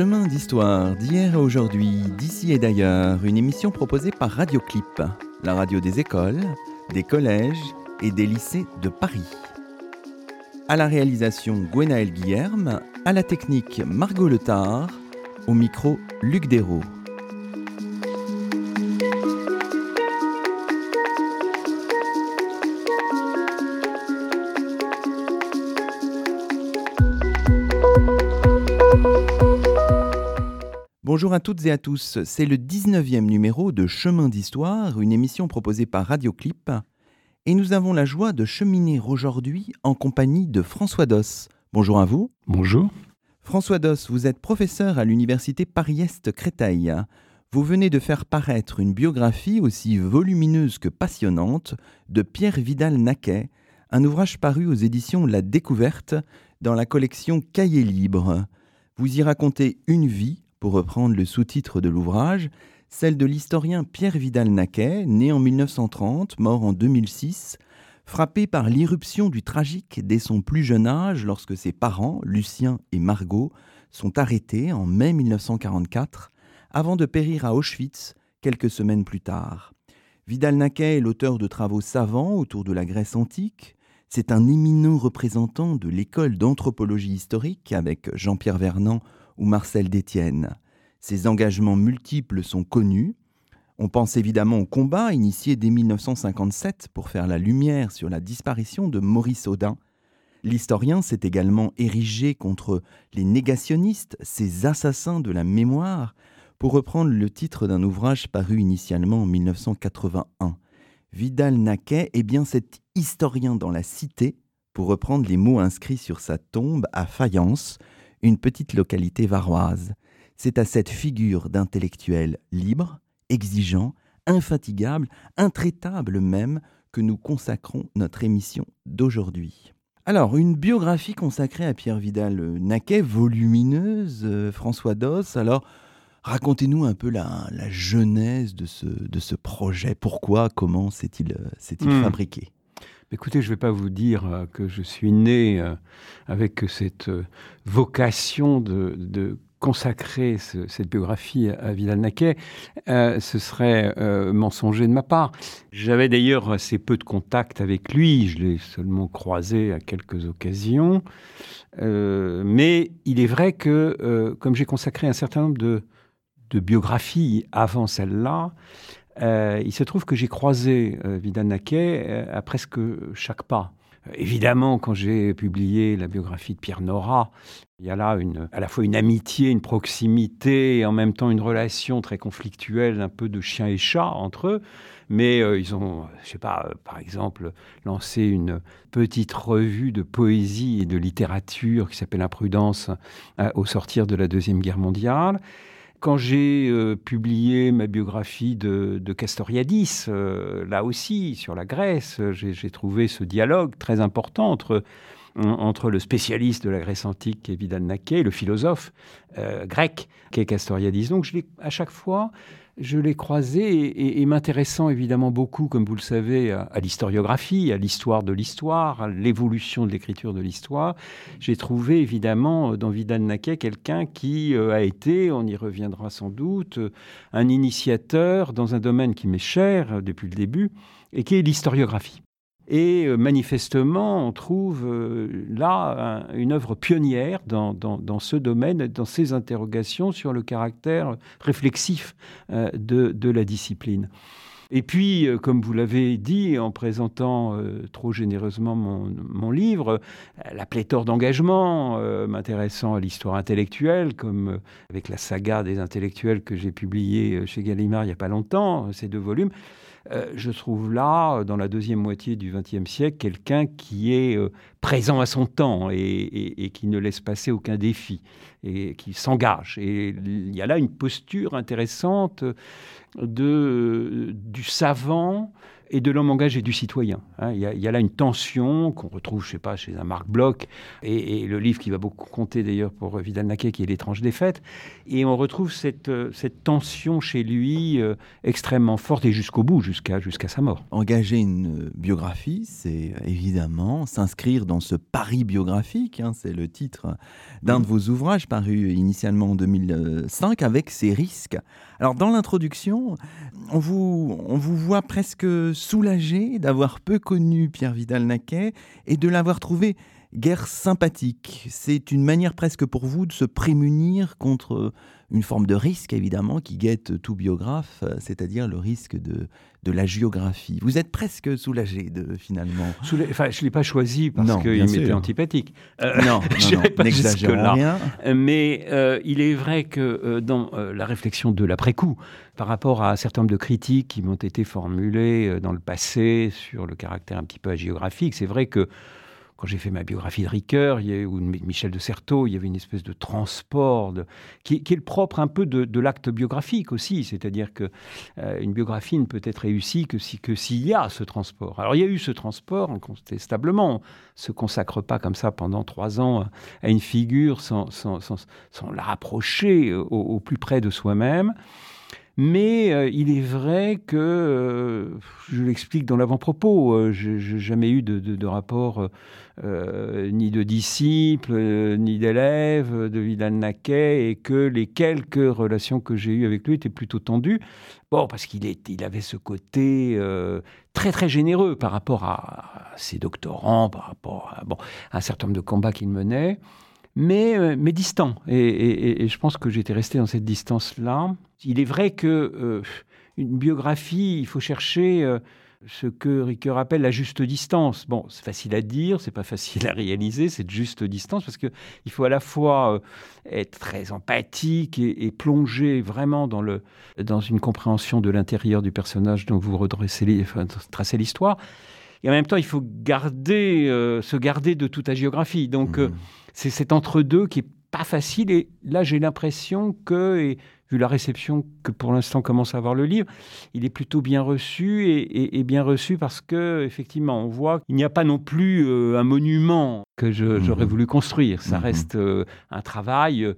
Chemin d'histoire d'hier et aujourd'hui, d'ici et d'ailleurs, une émission proposée par Radioclip, la radio des écoles, des collèges et des lycées de Paris. À la réalisation Gwenaël Guillerme, à la technique Margot Letard, au micro Luc Dérault. Bonjour à toutes et à tous, c'est le 19e numéro de Chemin d'Histoire, une émission proposée par Radioclip, et nous avons la joie de cheminer aujourd'hui en compagnie de François Doss. Bonjour à vous. Bonjour. François Doss, vous êtes professeur à l'université Paris-Est Créteil. Vous venez de faire paraître une biographie aussi volumineuse que passionnante de Pierre Vidal-Naquet, un ouvrage paru aux éditions La Découverte dans la collection Cahiers libres. Vous y racontez une vie, pour reprendre le sous-titre de l'ouvrage, celle de l'historien Pierre Vidal-Naquet, né en 1930, mort en 2006, frappé par l'irruption du tragique dès son plus jeune âge lorsque ses parents, Lucien et Margot, sont arrêtés en mai 1944 avant de périr à Auschwitz quelques semaines plus tard. Vidal-Naquet est l'auteur de travaux savants autour de la Grèce antique. C'est un éminent représentant de l'école d'anthropologie historique avec Jean-Pierre Vernant ou Marcel Détienne. Ses engagements multiples sont connus. On pense évidemment au combat initié dès 1957 pour faire la lumière sur la disparition de Maurice Audin. L'historien s'est également érigé contre les négationnistes, ces assassins de la mémoire, pour reprendre le titre d'un ouvrage paru initialement en 1981. Vidal-Naquet est bien cet historien dans la cité, pour reprendre les mots inscrits sur sa tombe à Fayence, une petite localité varoise. C'est à cette figure d'intellectuel libre, exigeant, infatigable, intraitable même, que nous consacrons notre émission d'aujourd'hui. Alors, une biographie consacrée à Pierre Vidal-Naquet, volumineuse, euh, François Doss. Alors, racontez-nous un peu la, genèse de ce, de ce projet. Pourquoi, comment s'est-il hmm. fabriqué? Écoutez, je ne vais pas vous dire euh, que je suis né euh, avec cette euh, vocation de, consacrer cette biographie à Vidal-Naquet, ce serait mensonger de ma part. J'avais d'ailleurs assez peu de contact avec lui, je l'ai seulement croisé à quelques occasions. mais il est vrai que, comme j'ai consacré un certain nombre de, de biographies avant celle-là, euh, il se trouve que j'ai croisé euh, Vidal Naquet euh, à presque chaque pas. Évidemment, quand j'ai publié la biographie de Pierre Nora, il y a là à la fois une amitié, une proximité et en même temps une relation très conflictuelle, un peu de chien et chat entre eux. Mais ils ont, je sais pas, par exemple, lancé une petite revue de poésie et de littérature qui s'appelle Imprudence au sortir de la Deuxième Guerre mondiale. Quand j'ai euh, publié ma biographie de, Castoriadis, euh, là aussi, sur la Grèce, j'ai trouvé ce dialogue très important entre, entre le spécialiste de la Grèce antique, qui est Vidal Naquet, et le philosophe euh, grec, qui est Castoriadis. Donc, je à chaque fois, je l'ai croisé et, m'intéressant évidemment beaucoup, comme vous le savez, à, l'historiographie, à l'histoire de l'histoire, à l'évolution de l'écriture de l'histoire, j'ai trouvé évidemment dans Vidal Naquet quelqu'un qui euh, a été, on y reviendra sans doute, un initiateur dans un domaine qui m'est cher euh, depuis le début et qui est l'historiographie. Et euh, manifestement, on trouve euh, là une œuvre pionnière dans, ce domaine, dans ces interrogations sur le caractère réflexif euh, de, la discipline. Et puis, comme vous l'avez dit en présentant trop généreusement mon, livre, la pléthore d'engagements m'intéressant à l'histoire intellectuelle, comme avec la saga des intellectuels que j'ai publié chez Gallimard il n'y a pas longtemps, ces deux volumes, euh, je trouve là, dans la deuxième moitié du XXe siècle, quelqu'un qui est euh, présent à son temps et, qui ne laisse passer aucun défi et qui s'engage. Et il y a là une posture intéressante de, du savant et de l'homme engagé, du citoyen. Hein. Il y, a là une tension qu'on retrouve, je sais pas, chez un Marc Bloch, et, le livre qui va beaucoup compter d'ailleurs pour Vidal Naquet, qui est L'étrange défaite. Et on retrouve cette, euh, cette tension chez lui euh, extrêmement forte et jusqu'au bout, jusqu'à jusqu'à sa mort. Engager une biographie, c'est évidemment s'inscrire dans ce pari biographique. Hein, c'est le titre d'un de vos ouvrages paru initialement en 2005 avec ses risques. Alors dans l'introduction, on vous, on vous voit presque soulagé d'avoir peu connu Pierre Vidal-Naquet et de l'avoir trouvé guerre sympathique. C'est une manière presque pour vous de se prémunir contre une forme de risque, évidemment, qui guette tout biographe, c'est-à-dire le risque de, de la géographie. Vous êtes presque soulagé, de, finalement. enfin, je ne l'ai pas choisi parce qu'il m'était antipathique. Euh, non, n'exagérons rien. Mais euh, il est vrai que euh, dans la réflexion de l'après-coup, par rapport à un certain nombre de critiques qui m'ont été formulées dans le passé sur le caractère un petit peu géographique, c'est vrai que quand j'ai fait ma biographie de Ricoeur ou de Michel de Certeau, il y avait une espèce de transport qui, est le propre un peu de, l'acte biographique aussi. C'est-à-dire que euh, une biographie ne peut être réussie que s'il que s'il y a ce transport. Alors il y a eu ce transport incontestablement. On ne se consacre pas comme ça pendant trois ans à une figure sans, sans, la rapprocher au plus près de soi-même. Mais euh, il est vrai que, euh, je l'explique dans l'avant-propos, euh, je n'ai jamais eu de, rapport ni de disciple, ni d'élève de Vidal Naquet, et que les quelques relations que j'ai eues avec lui étaient plutôt tendues. Bon, parce qu'il il avait ce côté très très généreux par rapport à, ses doctorants, par rapport à un certain nombre de combats qu'il menait mais, euh, mais distant. Et, je pense que j'étais resté dans cette distance-là. Il est vrai que euh, une biographie, il faut chercher euh, ce que Ricoeur appelle la juste distance. Bon, c'est facile à dire, c'est pas facile à réaliser, cette juste distance, parce qu'il faut à la fois être très empathique et, plonger vraiment dans, le, dans une compréhension de l'intérieur du personnage dont vous redressez, tracez l'histoire. Et en même temps, il faut garder, se garder de toute géographie. Donc, mmh c'est cet entre-deux qui est pas facile. Et là, j'ai l'impression que, et vu la réception que pour l'instant commence à avoir le livre, il est plutôt bien reçu et, bien reçu parce que effectivement, on voit qu'il n'y a pas non plus euh, un monument que mhm. j'aurais voulu construire. Ça mhm. reste euh, un travail euh,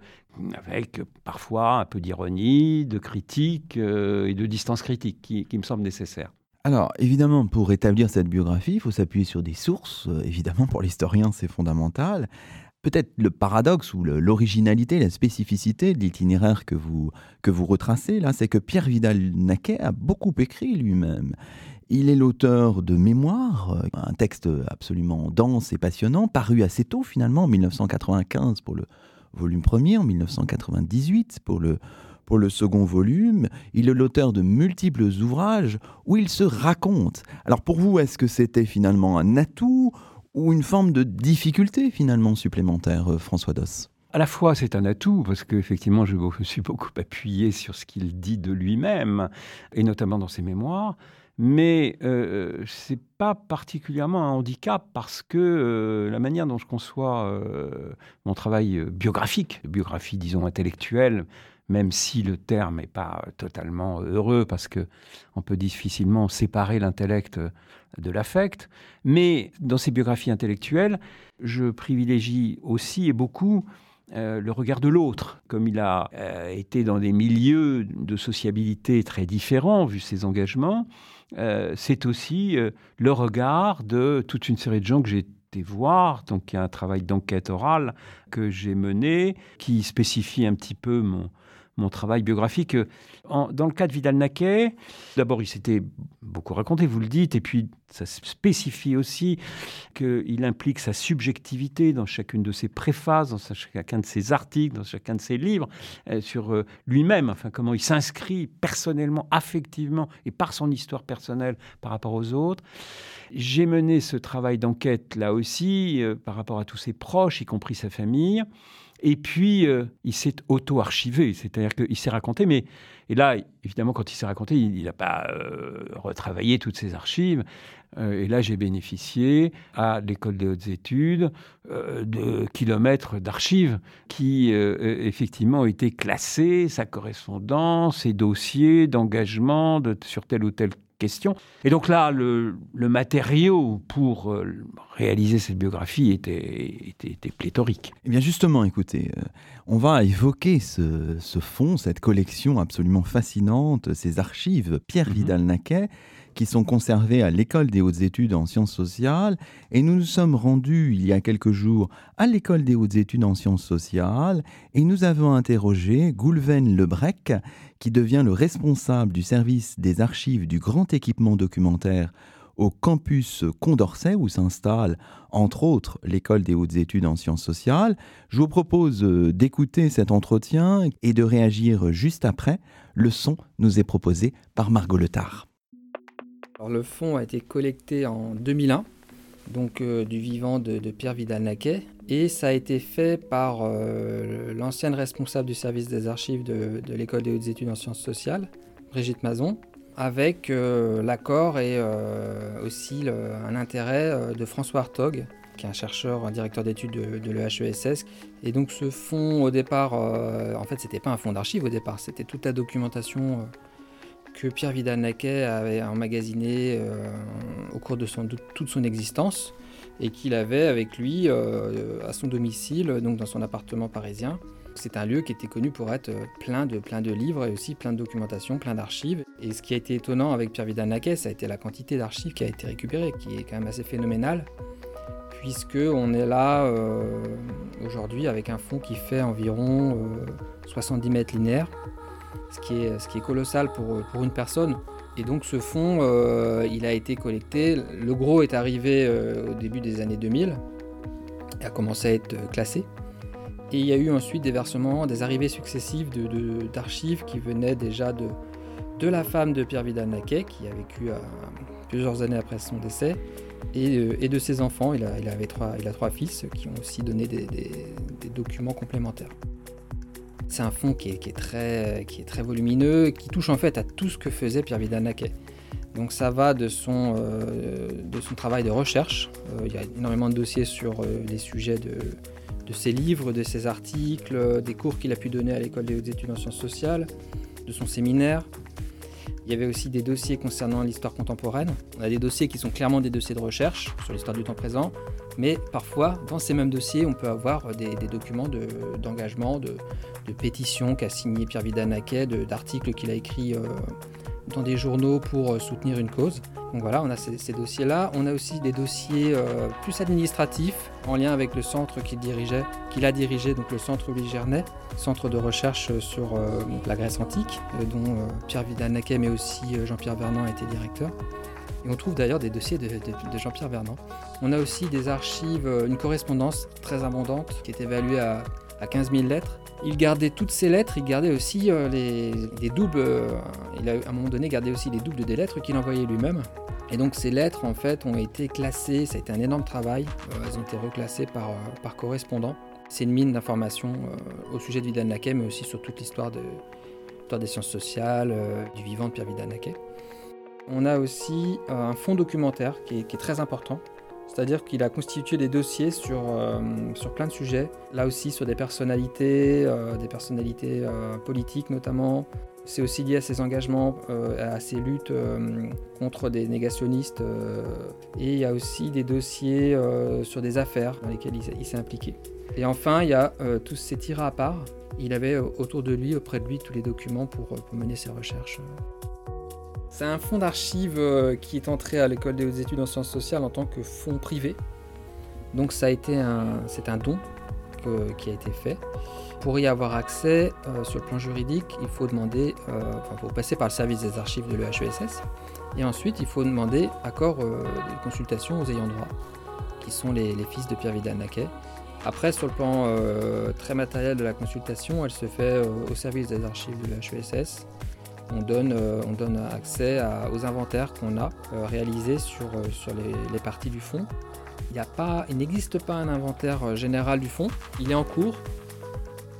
avec parfois un peu d'ironie, de critique et de distance critique qui, qui me semble nécessaire. Alors, évidemment, pour établir cette biographie, il faut s'appuyer sur des sources. Évidemment, pour l'historien, c'est fondamental peut-être le paradoxe ou l'originalité, la spécificité de l'itinéraire que vous, que vous retracez là, c'est que Pierre Vidal-Naquet a beaucoup écrit lui-même. Il est l'auteur de Mémoires, euh, un texte absolument dense et passionnant, paru assez tôt finalement, en 1995 pour le volume premier, en 1998 pour le, pour le second volume. Il est l'auteur de multiples ouvrages où il se raconte. Alors pour vous, est-ce que c'était finalement un atout ou une forme de difficulté finalement supplémentaire, euh, François Doss? À la fois, c'est un atout, parce qu'effectivement, je me suis beaucoup appuyé sur ce qu'il dit de lui-même, et notamment dans ses mémoires. Mais euh, euh c'est pas particulièrement un handicap parce que euh, la manière dont je conçois mon travail biographique, biographie disons intellectuelle, même si le terme n'est pas totalement heureux parce que on peut difficilement séparer l'intellect de l'affect. Mais dans ces biographies intellectuelles, je privilégie aussi et beaucoup euh, le regard de l'autre, comme il a euh, été dans des milieux de sociabilité très différents, vu ses engagements, euh, c'est aussi le regard de toute une série de gens que j'ai été voir. Donc il y a un travail d'enquête orale que j'ai mené qui spécifie un petit peu mon, mon travail biographique. dans le cas de Vidal-Naquet, d'abord, il s'était beaucoup raconté, vous le dites, et puis ça spécifie aussi qu'il implique sa subjectivité dans chacune de ses préfaces, dans chacun de ses articles, dans chacun de ses livres, euh, sur euh, lui-même, enfin comment il s'inscrit personnellement, affectivement et par son histoire personnelle par rapport aux autres. J'ai mené ce travail d'enquête là aussi euh, par rapport à tous ses proches, y compris sa famille. Et puis, euh, il s'est auto-archivé, c'est-à-dire qu'il s'est raconté, mais et là, évidemment, quand il s'est raconté, il n'a pas euh, retravaillé toutes ses archives. Euh, et là, j'ai bénéficié à l'école des hautes études de kilomètres d'archives qui, effectivement, ont été classées, sa correspondance, ses dossiers d'engagement sur tel ou tel question. Et donc là, le, matériau pour euh, réaliser cette biographie était, était, pléthorique. Eh bien justement, écoutez, euh, on va évoquer ce, ce fonds, cette collection absolument fascinante, ces archives Pierre mhm. Vidal-Naquet qui sont conservés à l'École des hautes études en sciences sociales. Et nous nous sommes rendus il y a quelques jours à l'École des hautes études en sciences sociales et nous avons interrogé Goulven Lebrec, qui devient le responsable du service des archives du grand équipement documentaire au campus Condorcet où s'installe entre autres l'école des hautes études en sciences sociales. Je vous propose euh, d'écouter cet entretien et de réagir juste après. Le son nous est proposé par Margot Letard le fonds a été collecté en 2001, donc euh, du vivant de, Pierre Vidal-Naquet, et ça a été fait par euh, l'ancienne responsable du service des archives de, l'École des hautes études en sciences sociales, Brigitte Mazon, avec euh, l'accord et aussi un intérêt de François Hartog, qui est un chercheur, un directeur d'études de, de l'EHESS. Et donc ce fonds, au départ, en fait, c'était pas un fonds d'archives au départ, c'était toute la documentation que Pierre Vidal-Naquet avait emmagasiné euh, au cours de toute son existence et qu'il avait avec lui euh, à son domicile, donc dans son appartement parisien. C'est un lieu qui était connu pour être plein de, plein de livres et aussi plein de documentation, plein d'archives. Et ce qui a été étonnant avec Pierre Vidal-Naquet, ça a été la quantité d'archives qui a été récupérée, qui est quand même assez phénoménale, puisque on est là euh, aujourd'hui avec un fonds qui fait environ 70 mètres linéaires ce qui est, colossal pour, une personne. Et donc ce fonds, euh, il a été collecté. Le gros est arrivé euh, au début des années 2000 et a commencé à être classé. Et il y a eu ensuite des versements, des arrivées successives d'archives qui venaient déjà de, la femme de Pierre Vidal-Naquet, qui a vécu euh, plusieurs années après son décès, et, de ses enfants. Il a, avait trois, fils qui ont aussi donné des documents complémentaires. C'est un fond qui est, très, volumineux, qui touche en fait à tout ce que faisait Pierre Vidal-Naquet. Donc ça va de son, euh, travail de recherche. Euh, il y a énormément de dossiers sur euh, les sujets de, de, ses livres, de ses articles, des cours qu'il a pu donner à l'école des études en sciences sociales, de son séminaire. Il y avait aussi des dossiers concernant l'histoire contemporaine. On a des dossiers qui sont clairement des dossiers de recherche sur l'histoire du temps présent, mais parfois, dans ces mêmes dossiers, on peut avoir des, documents d'engagement, de, pétitions qu'a signé Pierre Vidal-Naquet, d'articles qu'il a écrits euh, dans des journaux pour euh, soutenir une cause. Donc voilà, on a ces, dossiers-là. On a aussi des dossiers euh, plus administratifs en lien avec le centre qu'il dirigeait, qu'il a dirigé, donc le centre Louis centre de recherche sur la Grèce antique, dont Pierre Vidal-Naquet, mais aussi Jean-Pierre Vernant été directeur. Et on trouve d'ailleurs des dossiers de, Jean-Pierre Vernant. On a aussi des archives, euh, une correspondance très abondante qui est évaluée à, 15 000 lettres. Il gardait toutes ces lettres, il gardait aussi euh, les, doubles, euh, il a à un moment donné gardé aussi les doubles des lettres qu'il envoyait lui-même. Et donc ces lettres en fait ont été classées, ça a été un énorme travail, elles ont été reclassées par, par correspondant. C'est une mine d'informations au sujet de Vidal Naquet, mais aussi sur toute l'histoire de, des sciences sociales, du vivant de Pierre Vidal Naquet. On a aussi euh, un fonds documentaire qui est, très important. C'est-à-dire qu'il a constitué des dossiers sur, euh, sur plein de sujets, là aussi sur des personnalités, euh, des personnalités politiques notamment. C'est aussi lié à ses engagements, à ses luttes contre des négationnistes. et il y a aussi des dossiers sur des affaires dans lesquelles il, s'est impliqué. Et enfin, il y a tous ces tirés à part. Il avait autour de lui, auprès de lui, tous les documents pour mener ses recherches. C'est un fonds d'archives euh, qui est entré à l'école des hautes études en sciences sociales en tant que fonds privé. Donc ça a été un, c'est un don qui a été fait. Pour y avoir accès euh, sur le plan juridique, il faut demander, euh, faut passer par le service des archives de l'EHESS. Et ensuite, il faut demander accord de consultation aux ayants droit, qui sont les, fils de Pierre Vidal-Naquet. Après, sur le plan très matériel de la consultation, elle se fait au service des archives de l'EHESS on donne, euh, on donne accès aux inventaires qu'on a euh, réalisés sur, euh, les, parties du fond. Il, il n'existe pas un inventaire général du fond, il est en cours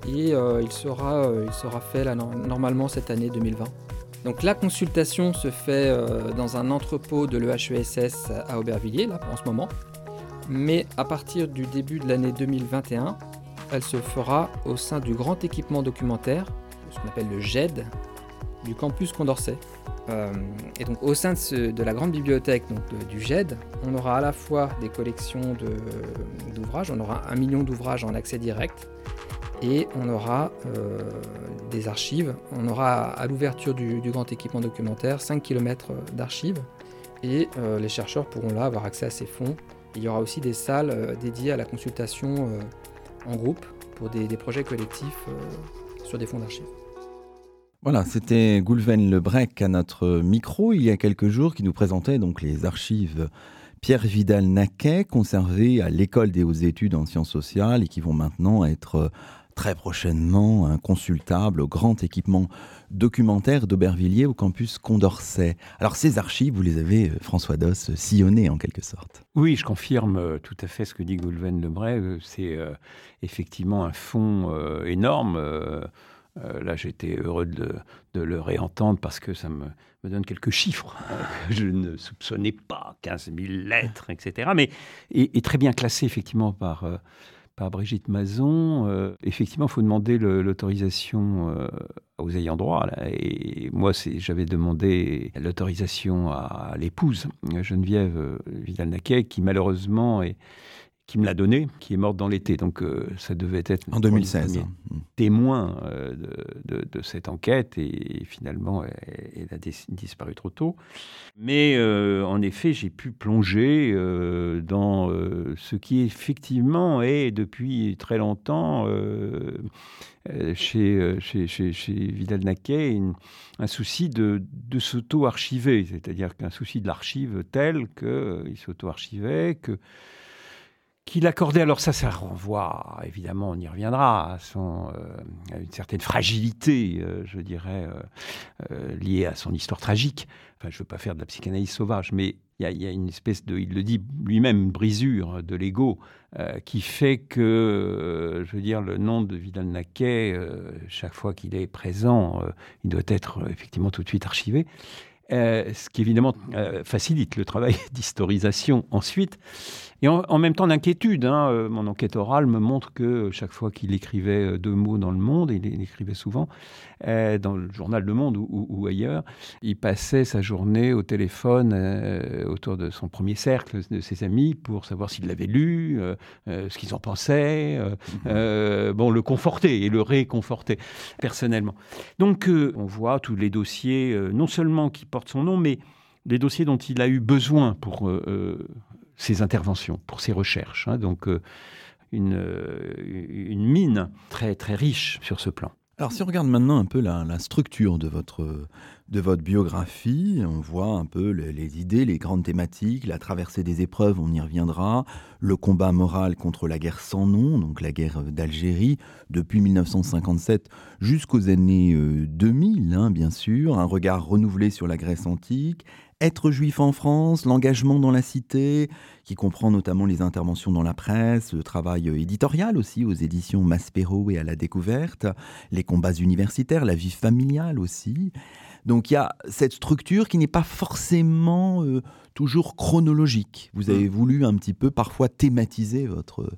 et il, sera, il sera fait normalement cette année 2020. Donc la consultation se fait dans un entrepôt de l'EHESS à Aubervilliers, là, en ce moment. Mais à partir du début de l'année 2021, elle se fera au sein du grand équipement documentaire, ce qu'on appelle le GED, du campus Condorcet. et donc au sein de, la grande bibliothèque du GED, on aura à la fois des collections d'ouvrages, on aura un million d'ouvrages en accès direct, et on aura des archives. On aura à l'ouverture du, grand équipement documentaire 5 km d'archives et euh, les chercheurs pourront là avoir accès à ces fonds. Il y aura aussi des salles euh, dédiées à la consultation euh, en groupe pour des, projets collectifs sur des fonds d'archives. Voilà, c'était Goulven Lebrec à notre micro il y a quelques jours qui nous présentait donc les archives Pierre Vidal-Naquet conservées à l'école des hautes études en sciences sociales et qui vont maintenant être très prochainement un consultable au grand équipement documentaire d'Aubervilliers au campus Condorcet. Alors ces archives, vous les avez, euh, François Doss, sillonnées en quelque sorte. Oui, je confirme euh, tout à fait ce que dit Goulven Lebray. Euh, c'est effectivement un fonds énorme. Là, j'étais heureux de, le réentendre parce que ça me, donne quelques chiffres que je ne soupçonnais pas, 15 000 lettres, etc. Mais est, très bien classé effectivement par par Brigitte Mazon. Euh, effectivement, il faut demander l'autorisation euh, aux ayants droit. Et moi, j'avais demandé l'autorisation à l'épouse, Geneviève euh, Vidal-Naquet, qui malheureusement est, qui me l'a donné, qui est morte dans l'été. Donc euh, ça devait être en 2016 témoin euh, de, cette enquête et, finalement elle, a disparu trop tôt. Mais euh, en effet, j'ai pu plonger dans ce qui effectivement est depuis très longtemps chez, chez, chez, Vidal-Naquet un souci de, de s'auto-archiver, c'est-à-dire qu'un souci de l'archive tel qu'il s'auto-archivait, que qu'il accordait, alors ça, ça renvoie, évidemment, on y reviendra, à, euh, une certaine fragilité, euh, je dirais, euh, liée à son histoire tragique. Enfin, je ne veux pas faire de la psychanalyse sauvage, mais il y, a une espèce de, il le dit lui-même, brisure de l'ego qui fait que, je veux dire, le nom de Vidal-Naquet, chaque fois qu'il est présent, il doit être effectivement tout de suite archivé. ce qui évidemment facilite le travail d'historisation ensuite. Et en, même temps d'inquiétude. Hein, euh, mon enquête orale me montre que chaque fois qu'il écrivait euh, deux mots dans le Monde, et il écrivait souvent, euh, dans le journal Le Monde ou, ailleurs, il passait sa journée au téléphone autour de son premier cercle, de ses amis, pour savoir s'il l'avait lu, ce qu'ils en pensaient, mhm. bon, le conforter et le réconforter personnellement. Donc on voit tous les dossiers, non seulement qui portent son nom, mais les dossiers dont il a eu besoin pour ses interventions, pour ses recherches. Hein. donc euh, une, euh, une, mine très très riche sur ce plan. Alors si on regarde maintenant un peu la, structure de votre, de votre biographie, on voit un peu les, idées, les grandes thématiques, la traversée des épreuves, on y reviendra, le combat moral contre la guerre sans nom, donc la guerre d'Algérie, depuis 1957 jusqu'aux années 2000, euh, hein, bien sûr, un regard renouvelé sur la Grèce antique, être juif en France, l'engagement dans la cité, qui comprend notamment les interventions dans la presse, le travail éditorial aussi aux éditions Maspero et à la découverte, les combats universitaires, la vie familiale aussi. Donc il y a cette structure qui n'est pas forcément euh, toujours chronologique. Vous avez mmh. voulu un petit peu parfois thématiser votre,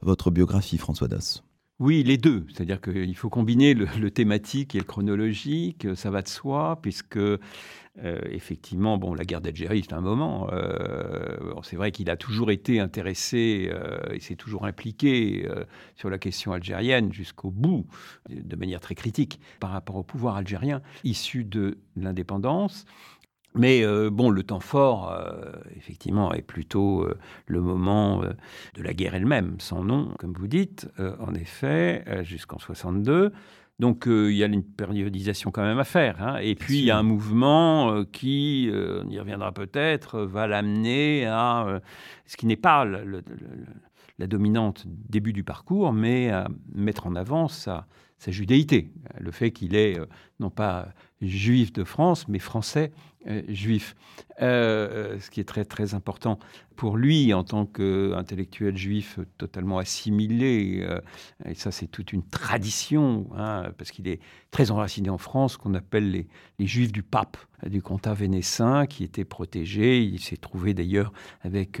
votre biographie, François Das. Oui, les deux. C'est-à-dire qu'il faut combiner le, thématique et le chronologique. Ça va de soi, puisque euh, effectivement, bon, la guerre d'Algérie, c'est un moment. Euh, c'est vrai qu'il a toujours été intéressé euh, et s'est toujours impliqué sur la question algérienne jusqu'au bout, de manière très critique, par rapport au pouvoir algérien issu de l'indépendance. Mais euh, bon, le temps fort, euh, effectivement, est plutôt euh, le moment de la guerre elle-même, sans nom, comme vous dites, en effet, jusqu'en 62. Donc il y a une périodisation quand même à faire. Hein. Et puis il y a un mouvement qui, on y reviendra peut-être, va l'amener à ce qui n'est pas la dominante début du parcours, mais à mettre en avant sa, sa judéité. Le fait qu'il est non pas juif de France, mais français juif. Euh, ce qui est très très important pour lui en tant qu'intellectuel juif totalement assimilé. Euh, et ça, c'est toute une tradition, hein, parce qu'il est très enraciné en France, qu'on appelle les, juifs du pape, du comtat vénessin, qui était protégé. Il s'est trouvé d'ailleurs avec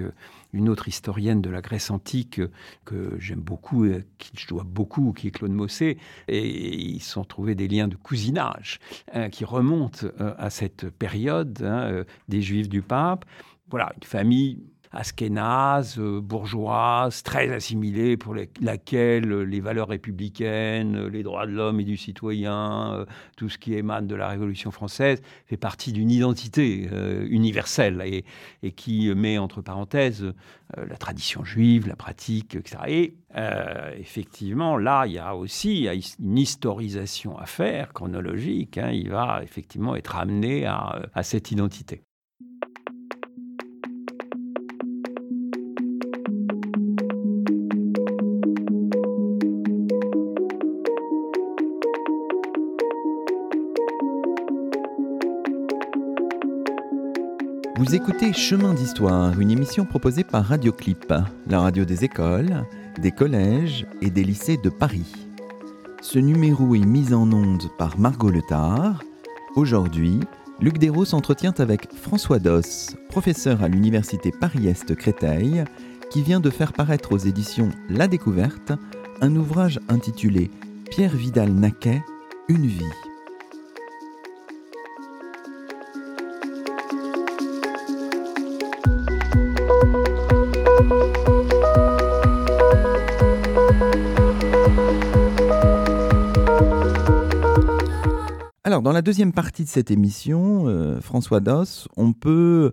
une autre historienne de la Grèce antique que j'aime beaucoup, qui je dois beaucoup, qui est Claude Mossé, et ils sont trouvés des liens de cousinage hein, qui remontent à cette période hein, des Juifs du pape. Voilà, une famille askénaze, euh, bourgeoise, très assimilée, pour laquelle les valeurs républicaines, les droits de l'homme et du citoyen, euh, tout ce qui émane de la Révolution française, fait partie d'une identité euh, universelle et, qui met entre parenthèses la tradition juive, la pratique, etc. Et effectivement, là, il y a aussi une historisation à faire, chronologique. Hein. il va effectivement être amené à cette identité. Vous écoutez Chemin d'Histoire, une émission proposée par Radioclip, la radio des écoles, des collèges et des lycées de Paris. Ce numéro est mis en onde par Margot Letard. Aujourd'hui, Luc Dérault s'entretient avec François Doss, professeur à l'université Paris-Est Créteil, qui vient de faire paraître aux éditions La Découverte un ouvrage intitulé Pierre Vidal-Naquet, Une vie. La deuxième partie de cette émission, euh, François Doss, on peut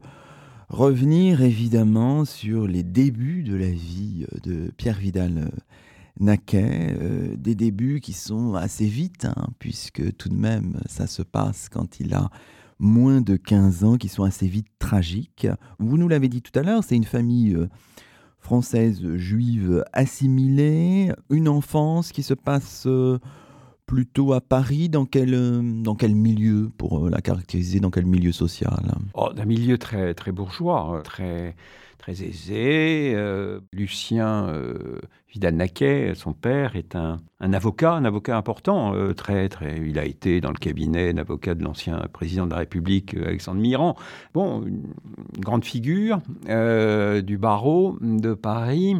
revenir évidemment sur les débuts de la vie euh, de Pierre Vidal-Naquet, euh, des débuts qui sont assez vite, hein, puisque tout de même, ça se passe quand il a moins de 15 ans, qui sont assez vite tragiques. Vous nous l'avez dit tout à l'heure, c'est une famille française juive assimilée, une enfance qui se passe plutôt à Paris Dans quel, euh, dans quel milieu, pour euh, la caractériser, dans quel milieu social? Oh, D'un milieu très, très bourgeois, euh, très, très aisé. Lucien Vidal-Naquet, son père, est un, un, avocat, un avocat important. très, très, il a été dans le cabinet d'avocat de l'ancien président de la République, Alexandre Mirand. Bon, une grande figure du barreau de Paris.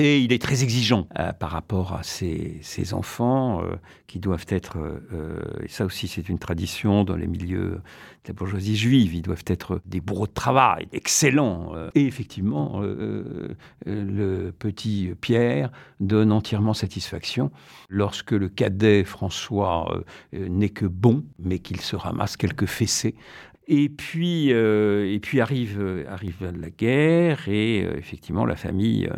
Et il est très exigeant euh, par rapport à ses, enfants euh, qui doivent être, euh, et ça aussi c'est une tradition dans les milieux de la bourgeoisie juive, ils doivent être des bourreaux de travail, excellents. et effectivement, le petit Pierre donne entièrement satisfaction lorsque le cadet François n'est que bon, mais qu'il se ramasse quelques fessées et puis, et puis arrive, arrive la guerre et effectivement la famille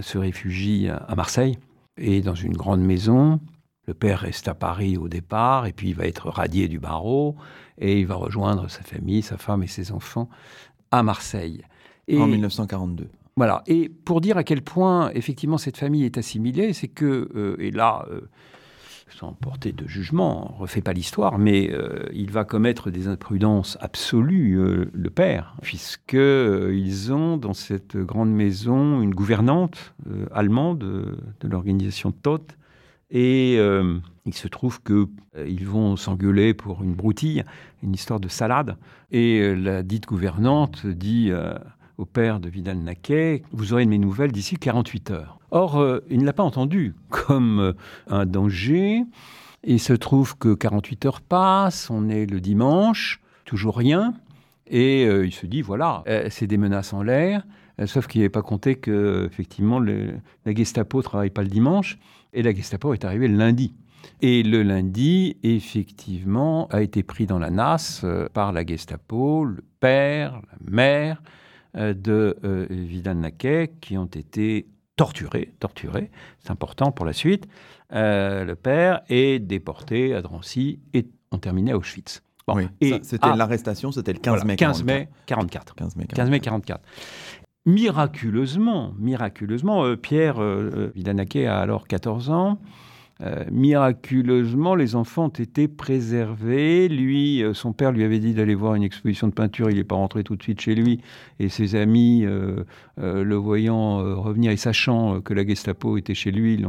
se réfugie à Marseille et dans une grande maison. Le père reste à Paris au départ et puis il va être radié du barreau et il va rejoindre sa famille, sa femme et ses enfants à Marseille. en 1942. Voilà. Et pour dire à quel point effectivement cette famille est assimilée, c'est que, euh, et là, euh, sans porter de jugement, on refait pas l'histoire, mais euh, il va commettre des imprudences absolues, euh, le père, puisque euh, ils ont dans cette grande maison une gouvernante allemande de l'organisation TOT, et il se trouve que ils vont s'engueuler pour une broutille, une histoire de salade, et la dite gouvernante dit au père de Vidal-Naquet, vous aurez mes nouvelles d'ici 48 heures. Or, euh, il ne l'a pas entendu comme euh, un danger. Il se trouve que 48 heures passent, on est le dimanche, toujours rien. Et euh, il se dit, voilà, c'est des menaces en l'air. sauf qu'il n'avait pas compté que, effectivement, la Gestapo ne travaille pas le dimanche. Et la Gestapo est arrivée le lundi. Et le lundi, effectivement, a été pris dans la nasse par la Gestapo, le père, la mère, de euh, Vidal Naquet qui ont été torturés, torturés, c'est important pour la suite. Euh, le père est déporté à Drancy et ont terminé à Auschwitz. oui, c'était l'arrestation, c'était le 15 mai 15 mai 44. 15 mai 15 mai 44. Miraculeusement, miraculeusement, Pierre Vidal Naquet a alors 14 ans. Euh, miraculeusement, les enfants ont été préservés. Lui, euh, son père lui avait dit d'aller voir une exposition de peinture. Il n'est pas rentré tout de suite chez lui. Et ses amis, euh, le voyant revenir et sachant que la Gestapo était chez lui,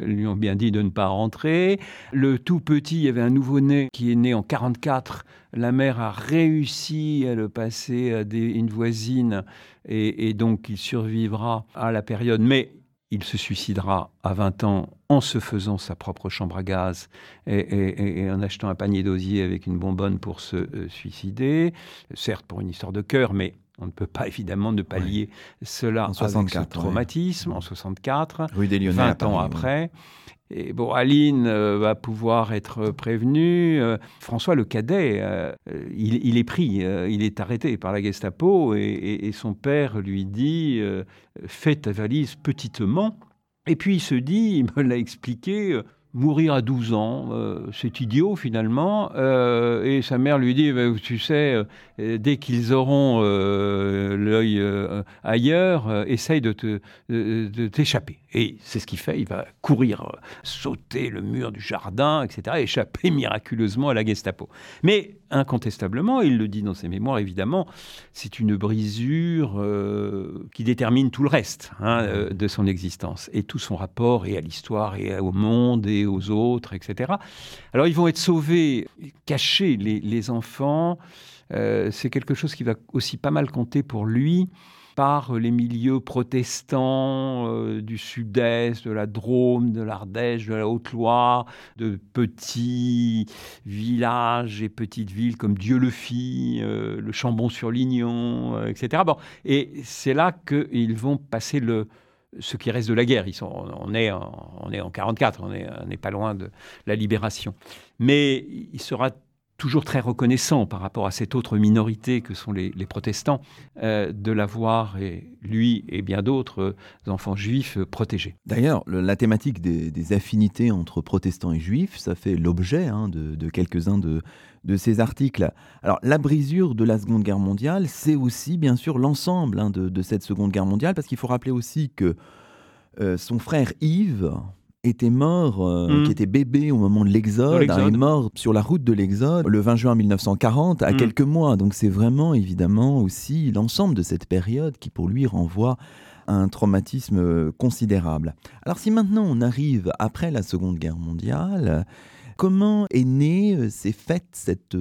lui ont bien dit de ne pas rentrer. Le tout petit, il y avait un nouveau-né qui est né en 44. La mère a réussi à le passer à une voisine et, et donc il survivra à la période. Mais il se suicidera à 20 ans en se faisant sa propre chambre à gaz et, en achetant un panier d'osier avec une bonbonne pour se euh, suicider, certes pour une histoire de cœur, mais on ne peut pas évidemment ne pas lier cela en 64, avec ce traumatisme en 64, Rue des 20 ans après. Et bon, Aline euh, va pouvoir être prévenue. Euh, François le cadet, il, est pris, il est arrêté par la Gestapo et, et son père lui dit Fais ta valise petitement. Et puis il se dit, il me l'a expliqué, mourir à 12 ans, euh, c'est idiot finalement. Euh, et sa mère lui dit, bah, tu sais, euh, dès qu'ils auront l'œil ailleurs, essaye de, de t'échapper. Et c'est ce qu'il fait, il va courir, sauter le mur du jardin, etc., échapper miraculeusement à la Gestapo. Mais incontestablement, il le dit dans ses mémoires, évidemment, c'est une brisure qui détermine tout le reste hein, de son existence, et tout son rapport et à l'histoire et au monde et aux autres, etc. Alors ils vont être sauvés, cachés, les, enfants. Euh, c'est quelque chose qui va aussi pas mal compter pour lui par les milieux protestants euh, du sud-est, de la Drôme, de l'Ardèche, de la Haute-Loire, de petits villages et petites villes comme Dieu-le-Fit, euh, le Chambon-sur-Lignon, etc. Bon, et c'est là qu'ils vont passer le, ce qui reste de la guerre. Ils sont, on, est en, on est en 44, on n'est pas loin de la libération. Mais il sera toujours très reconnaissant par rapport à cette autre minorité que sont les, protestants, euh, de l'avoir, et lui et bien d'autres euh, enfants juifs, euh, protégés. D'ailleurs, la thématique des, affinités entre protestants et juifs, ça fait l'objet hein, de, quelques-uns de, de ces articles. Alors, la brisure de la Seconde Guerre mondiale, c'est aussi bien sûr l'ensemble hein, de, cette Seconde Guerre mondiale, parce qu'il faut rappeler aussi que son frère Yves, était mort, euh, mmh. qui était bébé au moment de l'exode, est mort sur la route de l'exode le 20 juin 1940, à mmh. quelques mois. Donc c'est vraiment évidemment aussi l'ensemble de cette période qui pour lui renvoie à un traumatisme euh, considérable. Alors si maintenant on arrive après la Seconde Guerre mondiale, comment est née, euh, s'est faite cette,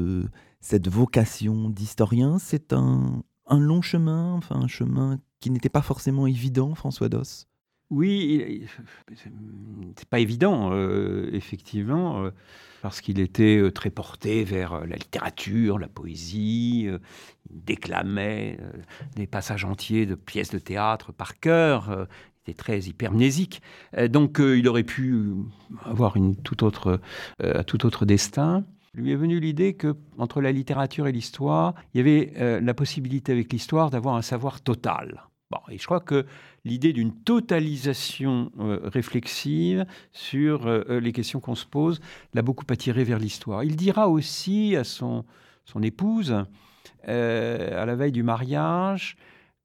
cette vocation d'historien? C'est un, un long chemin, enfin un chemin qui n'était pas forcément évident, François Doss? Oui, c'est pas évident, euh, effectivement, euh, parce qu'il était euh, très porté vers la littérature, la poésie, il déclamait des passages entiers de pièces de théâtre par cœur, il était très hypermnésique, donc il aurait pu avoir une autre, un tout autre destin. Lui est venue l'idée que entre la littérature et l'histoire, il y avait la possibilité avec l'histoire d'avoir un savoir total. Bon, et je crois que l'idée d'une totalisation euh, réflexive sur euh, euh, les questions qu'on se pose l'a beaucoup attiré vers l'histoire. Il dira aussi à son, son épouse, à la veille du mariage,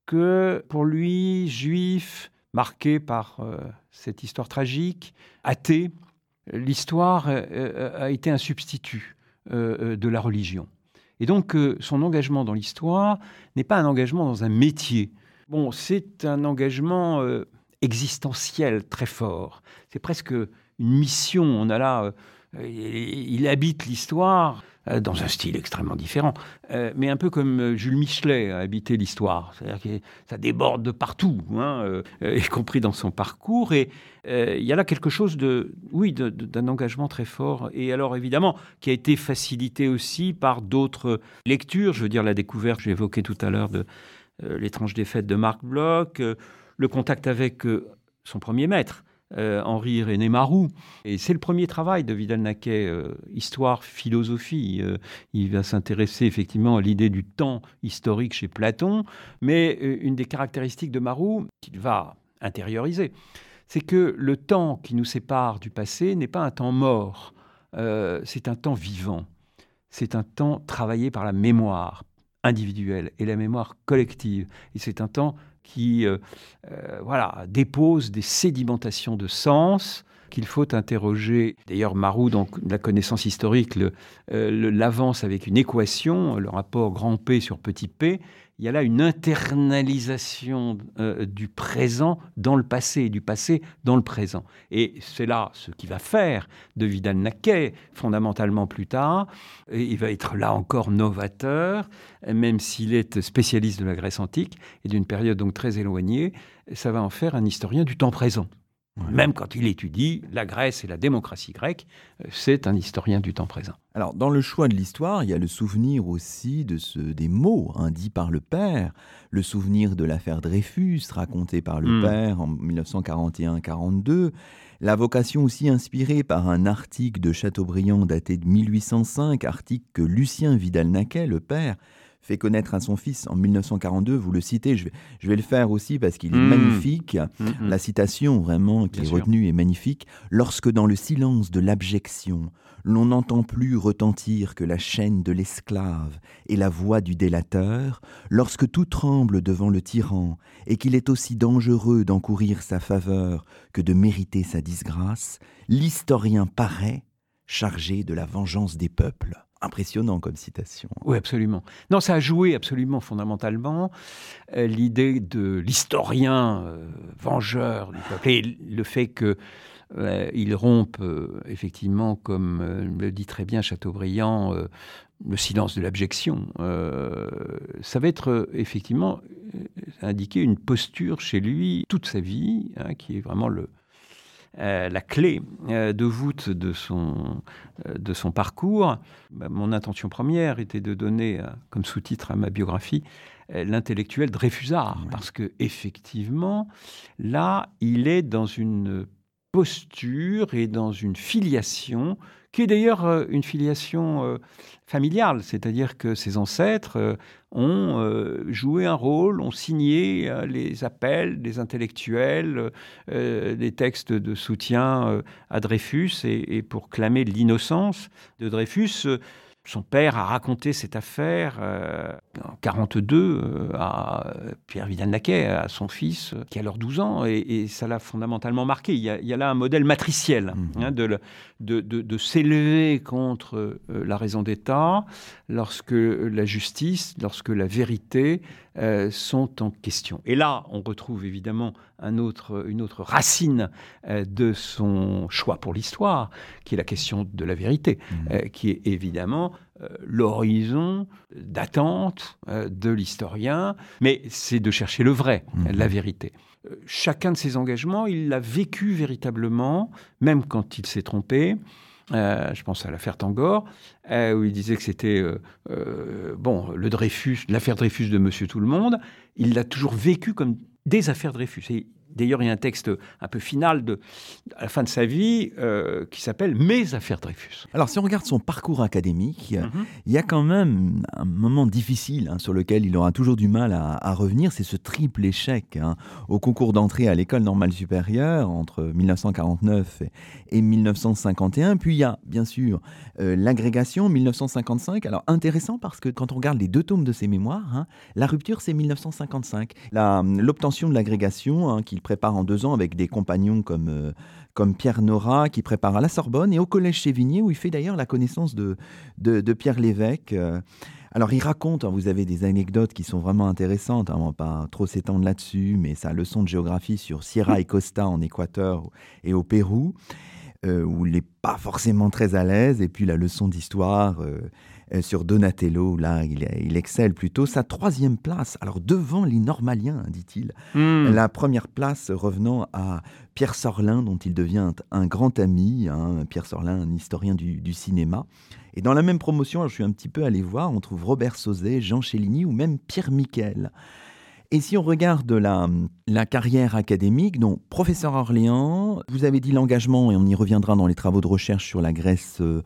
que pour lui, juif, marqué par cette histoire tragique, athée, l'histoire a été un substitut de la religion. Et donc son engagement dans l'histoire n'est pas un engagement dans un métier, Bon, c'est un engagement euh, existentiel très fort. C'est presque une mission. On a là, euh, il habite l'histoire euh, dans un style extrêmement différent, mais un peu comme Jules Michelet a habité l'histoire. C'est-à-dire que ça déborde de partout, hein, y compris dans son parcours. Et il y a là quelque chose de, oui, d'un engagement très fort. Et alors évidemment, qui a été facilité aussi par d'autres lectures. Je veux dire la découverte, j'ai évoqué tout à l'heure de L'étrange défaite de Marc Bloch, euh, le contact avec euh, son premier maître, Henri René Marou. Et c'est le premier travail de Vidal-Naquet, histoire, philosophie. il va s'intéresser effectivement à l'idée du temps historique chez Platon, mais une des caractéristiques de Marou, qu'il va intérioriser, c'est que le temps qui nous sépare du passé n'est pas un temps mort, c'est un temps vivant. C'est un temps travaillé par la mémoire, individuelle et la mémoire collective. Et c'est un temps qui euh, euh, voilà, dépose des sédimentations de sens qu'il faut interroger. D'ailleurs, Marou, donc la connaissance historique, l'avance avec une équation, le rapport grand P sur petit p il y a là une internalisation euh, du présent dans le passé, du passé dans le présent. Et c'est là ce qui va faire de Vidal Naquet, fondamentalement plus tard. Et il va être là encore novateur, même s'il est spécialiste de la Grèce antique et d'une période donc très éloignée. Ça va en faire un historien du temps présent. Même quand il étudie la Grèce et la démocratie grecque, euh, c'est un historien du temps présent. Alors, dans le choix de l'histoire, il y a le souvenir aussi de ce, des mots hein, dits par le père, le souvenir de l'affaire Dreyfus racontée par le hmm. père en 1941-42, la vocation aussi inspirée par un article de Chateaubriand daté de 1805, article que Lucien Vidal-Naquet, le père, fait connaître à son fils en 1942. Vous le citez, je vais, je vais le faire aussi parce qu'il est mmh. magnifique. Mmh, mmh. La citation vraiment qui est retenue est magnifique. Lorsque dans le silence de l'abjection, l'on n'entend plus retentir que la chaîne de l'esclave et la voix du délateur, lorsque tout tremble devant le tyran et qu'il est aussi dangereux d'encourir sa faveur que de mériter sa disgrâce, l'historien paraît chargé de la vengeance des peuples impressionnant comme citation. Oui, absolument. Non, ça a joué absolument fondamentalement euh, l'idée de l'historien euh, vengeur du peuple et le fait que euh, il rompe effectivement, comme le dit très bien Chateaubriand, le silence de l'abjection. ça va être effectivement indiquer une posture chez lui toute sa vie, hein, qui est vraiment le, euh, la clé euh, de voûte de son, euh, de son parcours. Bah, mon intention première était de donner comme sous-titre à ma biographie l'intellectuel Dreyfusard, parce que effectivement, là, il est dans une posture et dans une filiation qui est d'ailleurs euh, une filiation euh, familiale, c'est-à-dire que ses ancêtres euh, ont joué un rôle, ont signé les appels des intellectuels, des textes de soutien à Dreyfus et, pour clamer l'innocence de Dreyfus son père a raconté cette affaire euh, en 42 euh, à Pierre Vidal-Naquet, à son fils, qui a alors 12 ans, et, ça l'a fondamentalement marqué. Il y, a, là un modèle matriciel mmh. hein, de, de, s'élever contre euh, la raison d'État lorsque la justice, lorsque la vérité sont en question. Et là, on retrouve évidemment un autre, une autre racine de son choix pour l'histoire, qui est la question de la vérité, mmh. qui est évidemment euh, l'horizon d'attente euh, de l'historien, mais c'est de chercher le vrai, mhm. la vérité. Euh, chacun de ses engagements, il l'a vécu véritablement, même quand il s'est trompé. je pense à l'affaire Tangor, où il disait que c'était bon le Dreyfus, l'affaire Dreyfus de Monsieur Tout le Monde. Il l'a toujours vécu comme des affaires Dreyfus. Et D'ailleurs, il y a un texte un peu final de, à la fin de sa vie euh, qui s'appelle Mes affaires Dreyfus. Alors, si on regarde son parcours académique, mhm. il y a quand même un moment difficile hein, sur lequel il aura toujours du mal à, revenir. C'est ce triple échec hein, au concours d'entrée à l'école normale supérieure entre 1949 et, 1951. Puis il y a bien sûr euh, l'agrégation 1955. Alors, intéressant parce que quand on regarde les deux tomes de ses mémoires, hein, la rupture c'est 1955. L'obtention de l'agrégation qu'il prépare en deux ans avec des compagnons comme, euh, comme Pierre Nora, qui prépare à la Sorbonne et au Collège Chévigné, où il fait d'ailleurs la connaissance de, de, Pierre Lévesque. Euh. Alors il raconte, hein, vous avez des anecdotes qui sont vraiment intéressantes, hein, on va pas trop s'étendre là-dessus, mais sa leçon de géographie sur Sierra et Costa en Équateur et au Pérou, euh, où il n'est pas forcément très à l'aise, et puis la leçon d'histoire sur Donatello, là, il, excelle plutôt. Sa troisième place, alors devant les Normaliens, dit-il. Hmm. La première place revenant à Pierre Sorlin, dont il devient un grand ami. Hein. Pierre Sorlin, un historien du, cinéma. Et dans la même promotion, je suis un petit peu allé voir, on trouve Robert Sauzet, Jean Chéligny ou même Pierre Miquel. Et si on regarde la, la carrière académique, donc professeur Orléans, vous avez dit l'engagement, et on y reviendra dans les travaux de recherche sur la Grèce euh,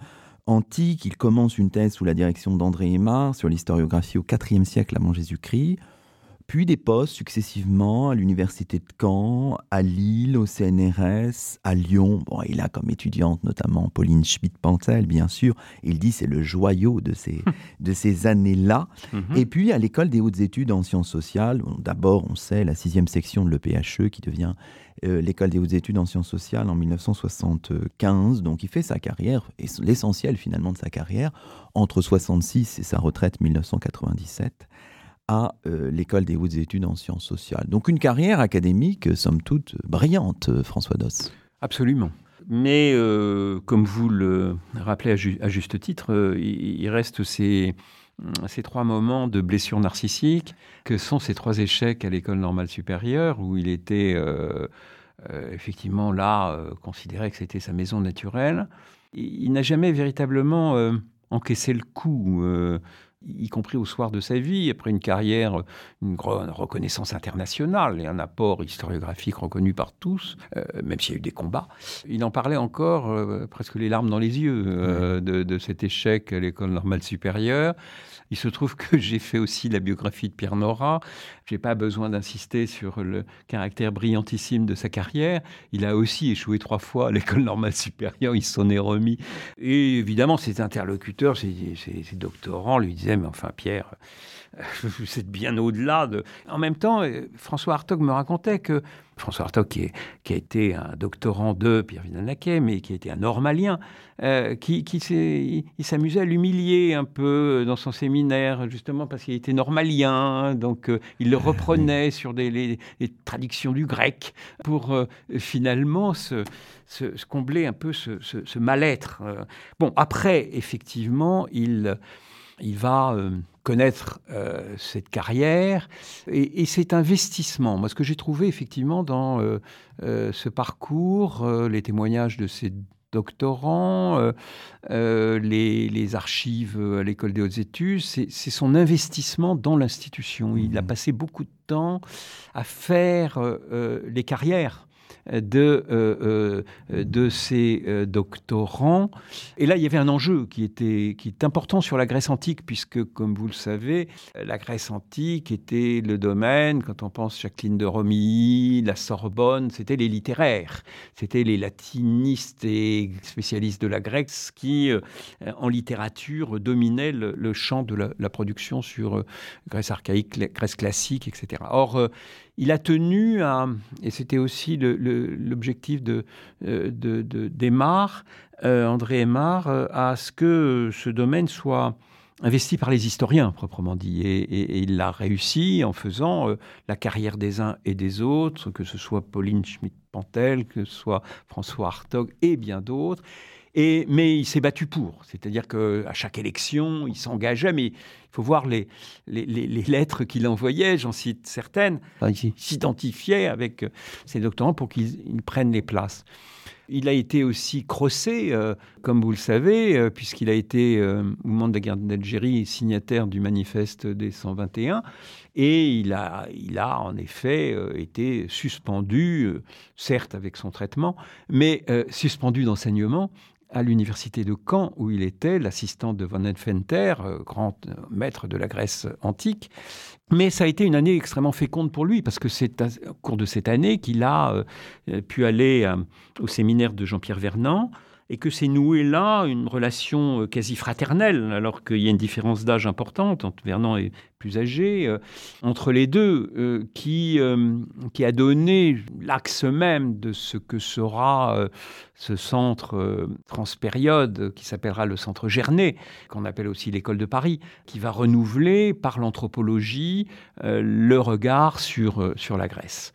antique. Il commence une thèse sous la direction d'André Aymar sur l'historiographie au IVe siècle avant Jésus-Christ. Puis des postes successivement à l'université de Caen, à Lille, au CNRS, à Lyon. Bon, il a comme étudiante notamment Pauline Schmidt-Pantel, bien sûr. Il dit c'est le joyau de ces, de ces années-là. Mhm. Et puis à l'école des hautes études en sciences sociales, d'abord on sait la sixième section de l'EPHE qui devient euh, l'école des hautes études en sciences sociales en 1975. Donc il fait sa carrière, et l'essentiel finalement de sa carrière, entre 66 et sa retraite 1997 à euh, l'école des hautes études en sciences sociales. Donc une carrière académique, somme toute, brillante, euh, François Doss. Absolument. Mais comme vous le rappelez à, juste titre, il, reste ces, ces trois moments de blessure narcissique, que sont ces trois échecs à l'école normale supérieure, où il était euh, effectivement là euh, considérait que c'était sa maison naturelle. Il, n'a jamais véritablement euh, encaissé le coup y compris au soir de sa vie, après une carrière, une reconnaissance internationale et un apport historiographique reconnu par tous, même s'il y a eu des combats. Il en parlait encore presque les larmes dans les yeux de, de, cet échec à l'école normale supérieure. Il se trouve que j'ai fait aussi la biographie de Pierre Nora. Je n'ai pas besoin d'insister sur le caractère brillantissime de sa carrière. Il a aussi échoué trois fois à l'école normale supérieure. Il s'en est remis. Et évidemment, ses interlocuteurs, ses, ses doctorants lui disaient, mais enfin Pierre, vous êtes bien au-delà de... En même temps, euh, François Hartog me racontait que François Hartog, qui, a été un doctorant de Pierre Vidal-Naquet, mais qui a été un normalien, euh, qui, il, s'amusait à l'humilier un peu dans son séminaire, justement parce qu'il était normalien, donc euh, il le reprenait sur des, les, traductions du grec pour finalement se, combler un peu ce, ce mal-être. Bon, après, effectivement, il il va euh, connaître euh, cette carrière et, cet investissement. Moi, ce que j'ai trouvé effectivement dans euh, ce parcours, les témoignages de ces doctorants, les, archives à l'école des hautes études, c'est son investissement dans l'institution. Il a mmh. passé beaucoup de temps à faire les carrières de, euh, euh, de ces euh, doctorants. Et là, il y avait un enjeu qui était qui est important sur la Grèce antique, puisque, comme vous le savez, la Grèce antique était le domaine, quand on pense Jacqueline de Romilly, la Sorbonne, c'était les littéraires, c'était les latinistes et spécialistes de la Grèce qui, en littérature, dominaient le, champ de la, la production sur Grèce archaïque, Grèce classique, etc. Or, il a tenu à, et c'était aussi l'objectif de, euh, de, euh, André Aymar, euh, à ce que ce domaine soit investi par les historiens, proprement dit. Et, il l'a réussi en faisant la carrière des uns et des autres, que ce soit Pauline Schmidt-Pantel, que ce soit François Hartog et bien d'autres mais il s'est battu pour. C'est-à-dire qu'à chaque élection, il s'engageait, mais il faut voir les, les, lettres qu'il envoyait, j'en cite certaines. il s'identifiait avec ses doctorants pour qu'ils prennent les places. Il a été aussi crossé, euh, comme vous le savez, euh, puisqu'il a été, euh, au moment de la guerre d'Algérie, signataire du manifeste des 121. Et il a, il a en effet été suspendu, certes avec son traitement, mais suspendu d'enseignement à l'université de Caen, où il était l'assistant de Van Enfenter, euh, grand euh, maître de la Grèce antique. Mais ça a été une année extrêmement féconde pour lui, parce que c'est au cours de cette année qu'il a euh, pu aller au séminaire de Jean-Pierre Vernant, et que c'est noué là une relation euh, quasi fraternelle, alors qu'il y a une différence d'âge importante, entre Vernon est plus âgé, euh, entre les deux, euh, qui, qui a donné l'axe même de ce que sera ce centre transpériode qui s'appellera le centre Gernet, qu'on appelle aussi l'école de Paris, qui va renouveler par l'anthropologie le regard sur, sur la Grèce.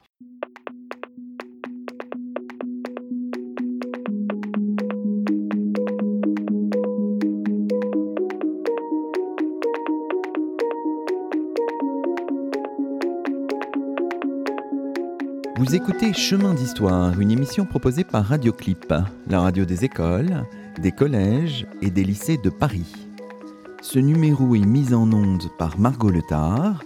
Écoutez Chemin d'Histoire, une émission proposée par Radioclip, la radio des écoles, des collèges et des lycées de Paris. Ce numéro est mis en onde par Margot Letard.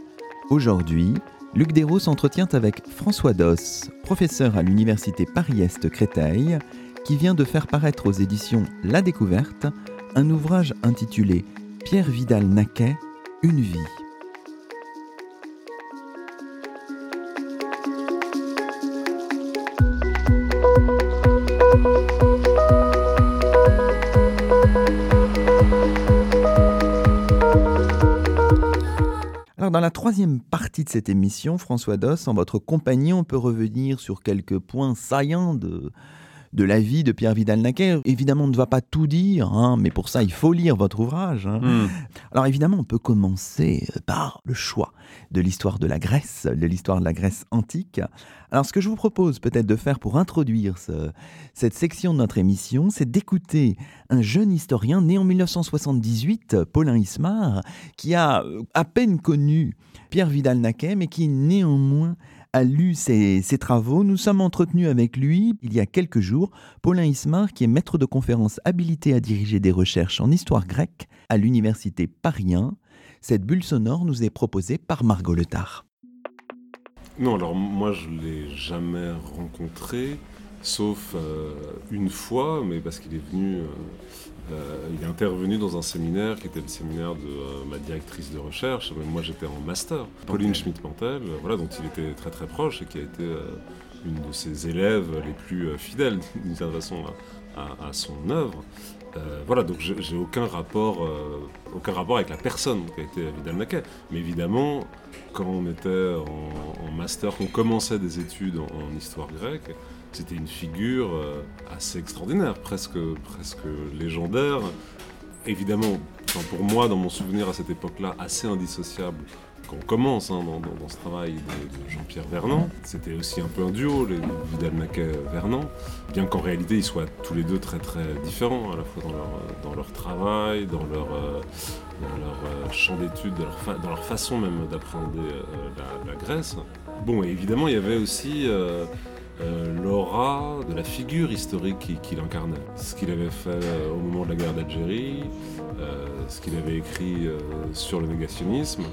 Aujourd'hui, Luc Dérault s'entretient avec François Doss, professeur à l'université Paris-Est Créteil, qui vient de faire paraître aux éditions La Découverte un ouvrage intitulé Pierre Vidal-Naquet, Une vie. Dans la troisième partie de cette émission, François Doss, en votre compagnie, on peut revenir sur quelques points saillants de, de la vie de Pierre Vidal-Naquet. Évidemment, on ne va pas tout dire, hein, mais pour ça, il faut lire votre ouvrage. Hein. Hmm. Alors évidemment, on peut commencer par le choix de l'histoire de la Grèce, de l'histoire de la Grèce antique. Alors ce que je vous propose peut-être de faire pour introduire ce- cette section de notre émission, c'est d'écouter un jeune historien né en 1978, Paulin Ismar, qui a euh, à peine connu Pierre Vidal-Naquet, mais qui néanmoins a lu ses, travaux. Nous sommes entretenus avec lui il y a quelques jours. Paulin Ismar, qui est maître de conférence habilité à diriger des recherches en histoire grecque à l'université Paris 1. Cette bulle sonore nous est proposée par Margot Letard. Non, alors moi je l'ai jamais rencontré, sauf euh, une fois, mais parce qu'il est venu, euh, euh, il est intervenu dans un séminaire qui était le séminaire de euh, ma directrice de recherche, mais moi j'étais en master, Pauline Schmidt-Mantel, voilà, dont il était très très proche et qui a été une de ses élèves les plus fidèles d'une certaine façon à, à- à son œuvre. Euh, voilà, donc j'ai j'ai aucun rapport, euh, aucun rapport avec la personne qui a été Vidal Naquet. Mais évidemment, quand on était en, en master, qu'on commençait des études en, en histoire grecque, c'était une figure euh, assez extraordinaire, presque, presque légendaire. Évidemment, pour moi, dans mon souvenir à cette époque-là, assez indissociable. Quand on commence hein, dans, dans- ce travail de, Jean-Pierre Vernant, c'était aussi un peu un duo, les Vidal Naquet-Vernant, bien qu'en réalité ils soient tous les deux très très différents, à la fois dans leur, dans leur travail, dans leur, euh, dans leur euh, champ d'études, dans, leur façon même d'appréhender euh, la, Grèce. Bon, et évidemment, il y avait aussi euh, euh, l'aura de la figure historique qui- qu'il incarnait. Ce qu'il avait fait euh, au moment de la guerre d'Algérie, euh, ce qu'il avait écrit sur le négationnisme.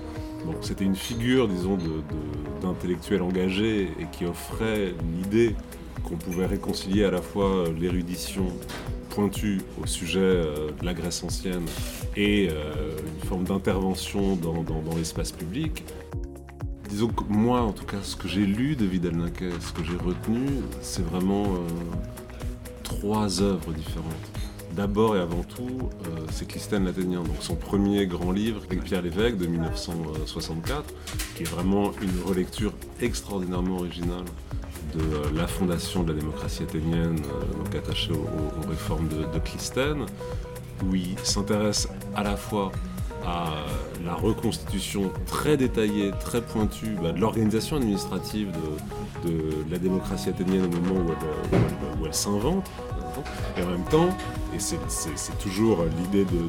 Bon, c'était une figure, disons, d'intellectuel engagé et qui offrait l'idée qu'on pouvait réconcilier à la fois l'érudition pointue au sujet de la Grèce ancienne et une forme d'intervention dans l'espace public. Disons que moi, en tout cas, ce que j'ai lu de Vidal Naquet, ce que j'ai retenu, c'est vraiment euh, trois œuvres différentes. D'abord et avant tout, euh, c'est Clisthène l'Athénien, donc son premier grand livre avec Pierre Lévesque de 1964, qui est vraiment une relecture extraordinairement originale de euh, la fondation de la démocratie athénienne, donc attachée aux, réformes de, de Clisthène, où il s'intéresse à la fois à la reconstitution très détaillée, très pointue bah, de l'organisation administrative de, la démocratie athénienne au moment où elle, s'invente. Et en même temps, et c'est- toujours l'idée de, de,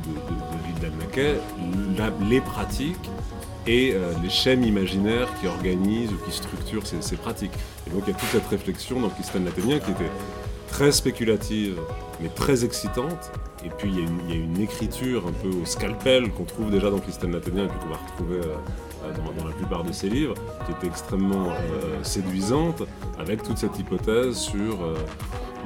de, les pratiques et euh, les schèmes imaginaires qui organisent ou qui structurent ces, pratiques. Et donc il y a toute cette réflexion dans Clisthène l'Athénien qui était très spéculative, mais très excitante. Et puis il y, a une, écriture un peu au scalpel qu'on trouve déjà dans Clisthène l'Athénien et puis qu'on va retrouver euh, dans, la plupart de ses livres, qui était extrêmement euh, séduisante, avec toute cette hypothèse sur euh,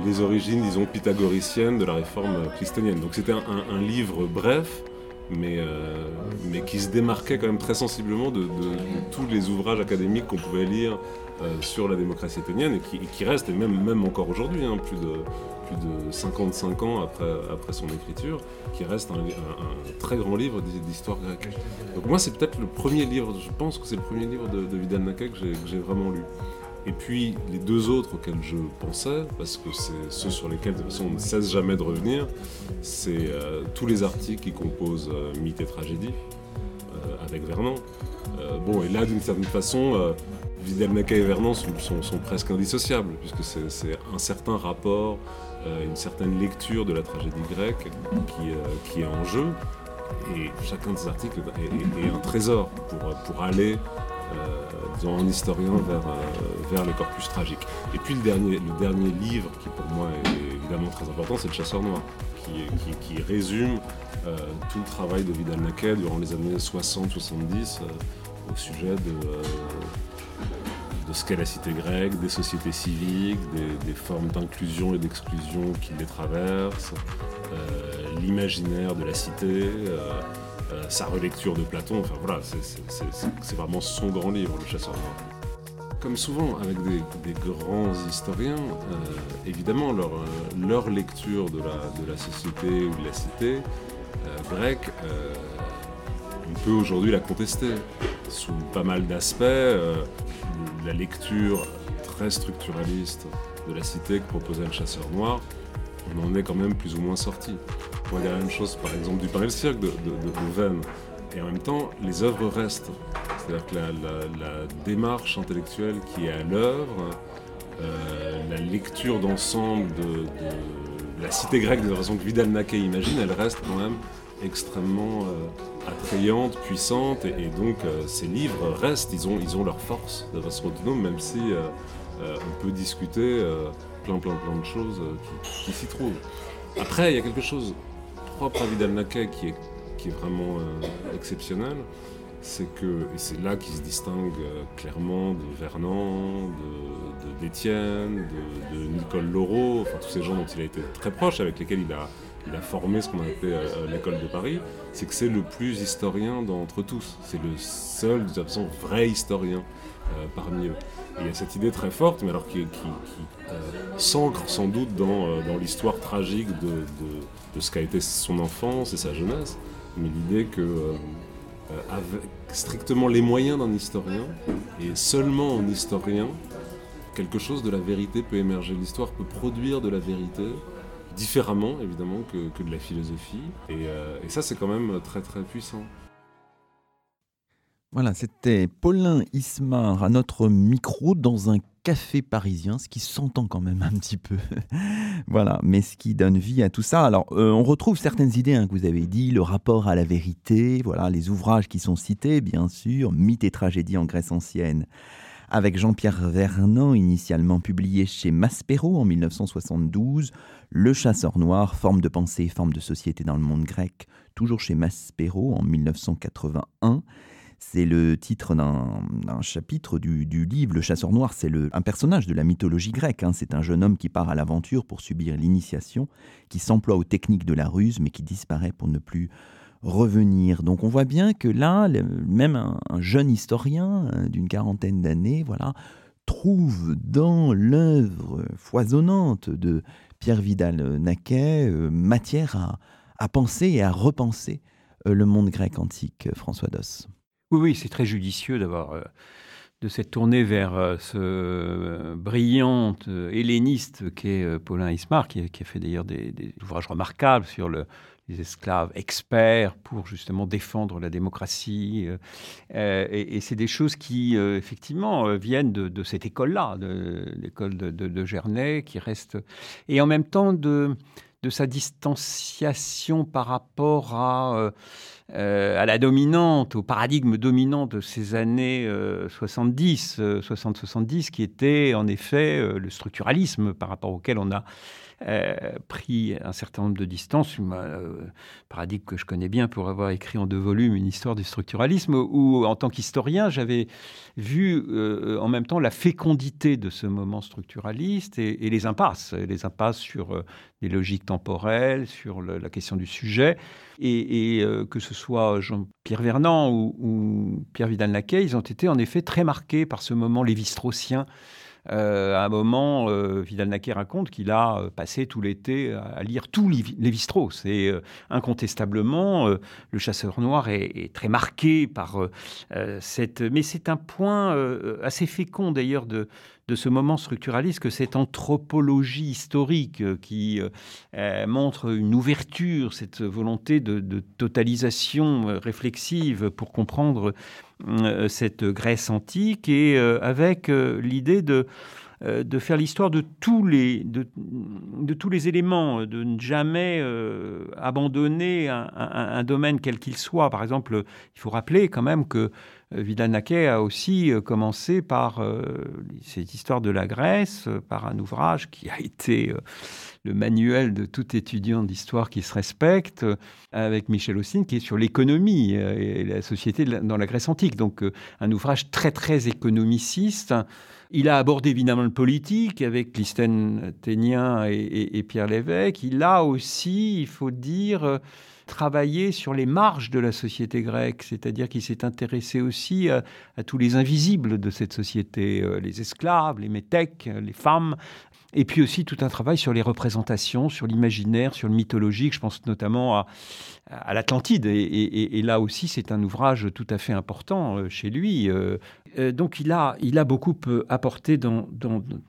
les origines, disons, pythagoriciennes de la réforme clisténienne. Donc c'était un livre bref, mais, euh, mais qui se démarquait quand même très sensiblement de, de- de tous les ouvrages académiques qu'on pouvait lire euh, sur la démocratie athénienne et qui, et qui reste, et même, même encore aujourd'hui, hein, plus, de, plus de 55 ans après, après son écriture, qui reste un, un- un très grand livre d'hi- d'histoire grecque. Donc moi c'est peut-être le premier livre, je pense que c'est le premier livre de, de Vidal Naquet que j'ai vraiment lu. Et puis les deux autres auxquels je pensais, parce que c'est ceux sur lesquels de toute façon on ne cesse jamais de revenir, c'est euh, tous les articles qui composent euh, et Tragédie, euh, avec Vernon. Euh, bon, et là d'une certaine façon, Vidal Naquet et Vernon sont, presque indissociables, puisque c'est un certain rapport, une certaine lecture de la tragédie grecque qui, est en jeu. Et chacun de ces articles est, un trésor pour, aller disons, en historien vers, euh, vers le corpus tragique. Et puis le dernier, le dernier livre qui pour moi est évidemment très important, c'est Le Chasseur Noir, qui, qui- résume euh, tout le travail de Vidal Naquet durant les années 60-70 au sujet de, euh, de ce qu'est la cité grecque, des sociétés civiques, des, des formes d'inclusion et d'exclusion qui les traversent, euh, l'imaginaire de la cité, euh, euh, sa relecture de Platon, enfin voilà, c'est- vraiment son grand livre, Le Chasseur Noir. comme souvent avec des, grands historiens, euh, évidemment, leur, leur, lecture de la, de la société ou de la cité euh, grecque, euh, on peut aujourd'hui la contester sous pas mal d'aspects. la lecture très structuraliste de la cité que proposait le chasseur noir, on en est quand même plus ou moins sorti. On va dire la même chose, par exemple, du pain et le cirque de, de, de, Et en même temps, les œuvres restent. C'est-à-dire que la, démarche intellectuelle qui est à l'œuvre, euh, la lecture d'ensemble de, la cité grecque de la façon que Vidal Naquet imagine, elle reste quand même extrêmement euh, attrayante, puissante, et, donc euh, ces livres restent, ils ont, ils ont leur force de façon autonome, même si on peut discuter plein plein plein de choses qui, s'y trouvent. Après, il y a quelque chose propre à Vidal Naquet qui est, qui est vraiment exceptionnel, c'est que, et c'est là qu'il se distingue euh, clairement de Vernon, de, d'Étienne, de, de, Nicole Laureau, enfin tous ces gens dont il a été très proche, avec lesquels il a, il a formé ce qu'on a appelé euh, l'école de Paris, c'est que c'est le plus historien d'entre tous. C'est le seul, de toute façon, vrai historien euh, parmi eux. Il y a cette idée très forte, mais alors qui, qui, s'ancre sans doute dans, dans l'histoire tragique de, ce qu'a été son enfance et sa jeunesse, mais l'idée que euh, avec strictement les moyens d'un historien, et seulement en historien, quelque chose de la vérité peut émerger. L'histoire peut produire de la vérité, différemment évidemment que, de la philosophie, euh, et, ça c'est quand même très très puissant. Voilà, c'était Paulin Ismar à notre micro dans un café parisien, ce qui s'entend quand même un petit peu. voilà, mais ce qui donne vie à tout ça. Alors, euh, on retrouve certaines idées hein, que vous avez dit, le rapport à la vérité, voilà, les ouvrages qui sont cités, bien sûr, Mythes et tragédies en Grèce ancienne, avec Jean-Pierre Vernant, initialement publié chez Maspero en 1972, Le chasseur noir, forme de pensée et forme de société dans le monde grec, toujours chez Maspero en 1981. C'est le titre d'un chapitre du, livre Le chasseur noir. C'est un personnage de la mythologie grecque. Hein. C'est un jeune homme qui part à l'aventure pour subir l'initiation, qui s'emploie aux techniques de la ruse, mais qui disparaît pour ne plus revenir. Donc on voit bien que là, même un, jeune historien euh, d'une quarantaine d'années, voilà, trouve dans l'œuvre foisonnante de Pierre Vidal-Naquet euh, matière à, à, penser et à repenser euh, le monde grec antique, François Doss. Oui, oui, c'est très judicieux d'avoir euh, de cette tournée vers euh, ce euh, brillant helléniste qu'est Paulin Ismar, qui, a fait d'ailleurs des, ouvrages remarquables sur les esclaves experts pour justement défendre la démocratie. et, c'est des choses qui, effectivement, viennent de, cette école-là, de l'école de, de, Gernay, qui reste... Et en même temps, de, sa distanciation par rapport à à la dominante, au paradigme dominant de ces années 70, euh, 60-70, euh, qui était en effet le structuralisme par rapport auquel on a euh, pris un certain nombre de distances, euh, paradigme que je connais bien pour avoir écrit en deux volumes une histoire du structuralisme, où en tant qu'historien, j'avais vu euh, en même temps la fécondité de ce moment structuraliste et, les impasses, les impasses sur les logiques temporelles, sur la question du sujet, et, que ce soit Jean-Pierre Vernant ou, ou Pierre Vidal-Naquet, ils ont été en effet très marqués par ce moment lévi-straussien euh, à un moment, euh, Vidal-Naquet raconte qu'il a euh, passé tout l'été à lire tout Lévi-Strauss. Et incontestablement, le chasseur noir est, très marqué par cette... Mais c'est un point assez fécond d'ailleurs de, de ce moment structuraliste que cette anthropologie historique qui montre une ouverture, cette volonté de, de totalisation réflexive pour comprendre euh, cette Grèce antique et euh, avec euh, l'idée de de faire l'histoire de tous les de, tous les éléments, de ne jamais abandonner un, domaine quel qu'il soit. Par exemple, il faut rappeler quand même que Vidal Naquet a aussi commencé par cette histoire de la Grèce, par un ouvrage qui a été le manuel de tout étudiant d'histoire qui se respecte, euh, avec Michel Austin, qui est sur l'économie euh, et la société dans la Grèce antique. Donc euh, un ouvrage très très économiciste. Il a abordé évidemment le politique avec Clisthène Ténien et, Pierre Lévesque. Il a aussi, il faut dire, travaillé sur les marges de la société grecque, c'est-à-dire qu'il s'est intéressé aussi à, tous les invisibles de cette société, euh, les esclaves, les métèques, les femmes, et puis aussi tout un travail sur les représentations, sur l'imaginaire, sur le mythologique. Je pense notamment à, l'Atlantide. Et, là aussi, c'est un ouvrage tout à fait important euh, chez lui. Euh, euh, donc il a, il a beaucoup apporté dans,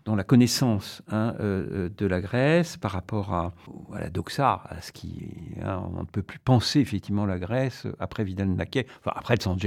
la connaissance hein, de la Grèce par rapport à, à, la doxa, à ce qui... Hein, on ne peut plus penser effectivement la Grèce après Vidal-Naquet, enfin après le San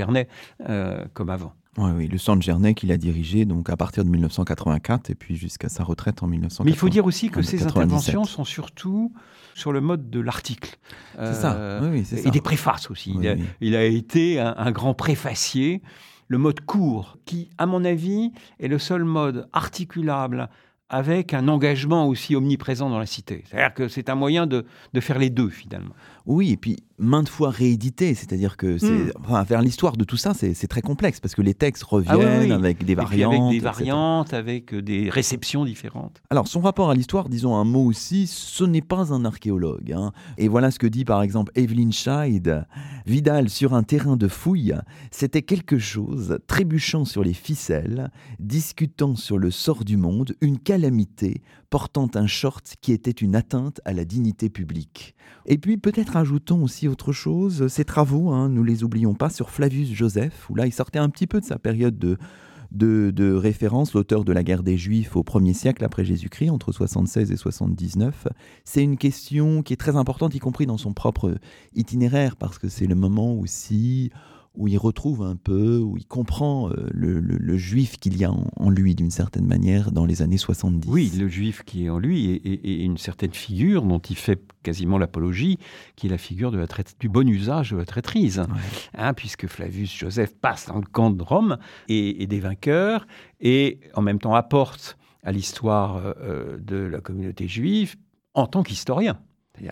comme avant. Oui, oui, le centre Gernet qu'il a dirigé donc à partir de 1984 et puis jusqu'à sa retraite en 1990. Mais il faut dire aussi que ces interventions sont surtout sur le mode de l'article. C'est ça, euh, oui, c'est ça. Et des préfaces aussi. il, a, été un, grand préfacier. Le mode court, qui, à mon avis, est le seul mode articulable avec un engagement aussi omniprésent dans la cité. C'est-à-dire que c'est un moyen de, de faire les deux, finalement. Oui, et puis maintes fois réédité, c'est-à-dire que c'est, hmm. enfin, faire l'histoire de tout ça, c'est très complexe parce que les textes ah reviennent avec des variantes. avec des variantes, avec des réceptions différentes. Alors, son rapport à l'histoire, disons un mot aussi, ce n'est pas un archéologue. Hein. Et voilà ce que dit par exemple Evelyn Scheid. Vidal, sur un terrain de fouille, c'était quelque chose, trébuchant sur les ficelles, discutant sur le sort du monde, une calamité, portant un short qui était une atteinte à la dignité publique. Et puis peut-être ajoutons aussi autre chose, ses travaux, hein, nous les oublions pas, sur Flavius Joseph, où là il sortait un petit peu de sa période de, de, référence, l'auteur de la guerre des Juifs au 1er siècle après Jésus-Christ, entre 76 et 79. C'est une question qui est très importante, y compris dans son propre itinéraire, parce que c'est le moment aussi où il retrouve un peu, où il comprend euh, le, juif qu'il y a en, lui d'une certaine manière dans les années 70. Oui, le juif qui est en lui et, une certaine figure dont il fait quasiment l'apologie, qui est la figure de la du bon usage de la traîtrise. Hein, puisque Flavius Joseph passe dans le camp de Rome et, des vainqueurs et en même temps apporte à l'histoire euh, euh, de la communauté juive en tant qu'historien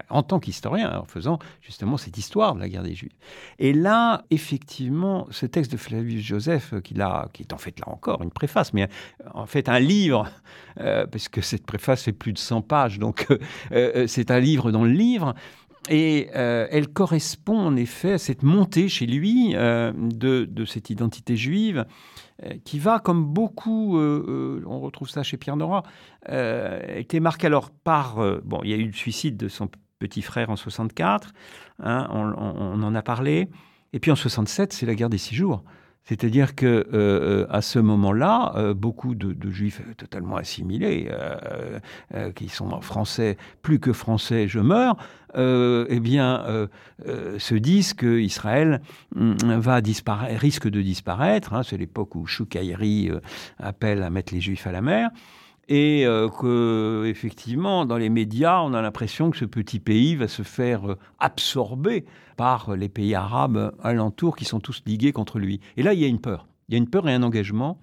en tant qu'historien, en faisant justement cette histoire de la guerre des Juifs. Et là, effectivement, ce texte de Flavius Joseph, euh, qui, est en fait là encore une préface, mais euh, en fait un livre, euh, parce que cette préface fait plus de 100 pages, donc c'est un livre dans le livre, et elle correspond en effet à cette montée chez lui de, cette identité juive qui va, comme beaucoup, on retrouve ça chez Pierre Nora, été marqué alors par, bon, il y a eu le suicide de son petit frère en 64, hein, on, en a parlé, et puis en 67, c'est la guerre des six jours. C'est-à-dire que euh, euh, à ce moment-là, euh, beaucoup de, juifs totalement assimilés, qui sont français, plus que français, je meurs, eh bien, se disent que Israël mm, va risque de disparaître. Hein. C'est l'époque où Choukaïri appelle à mettre les juifs à la mer et euh, que effectivement dans les médias on a l'impression que ce petit pays va se faire euh, absorber par les pays arabes alentours qui sont tous ligués contre lui. Et là il y a une peur, il y a une peur et un engagement,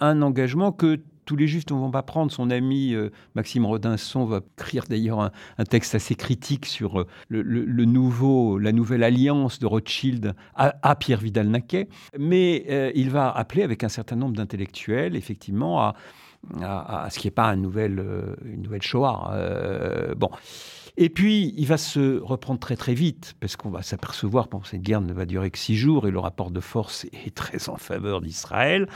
un engagement que tous les juifs ne vont pas prendre. Son ami euh, Maxime Rodinson va écrire d'ailleurs un, texte assez critique sur le, nouveau, la nouvelle alliance de Rothschild à, Pierre Vidal-Naquet. Mais il va appeler avec un certain nombre d'intellectuels, effectivement, à, à, ce qui n'est pas une nouvelle, euh, une nouvelle Shoah. Euh, bon. Et puis, il va se reprendre très très vite, parce qu'on va s'apercevoir que cette guerre ne va durer que six jours, et le rapport de force est très en faveur d'Israël.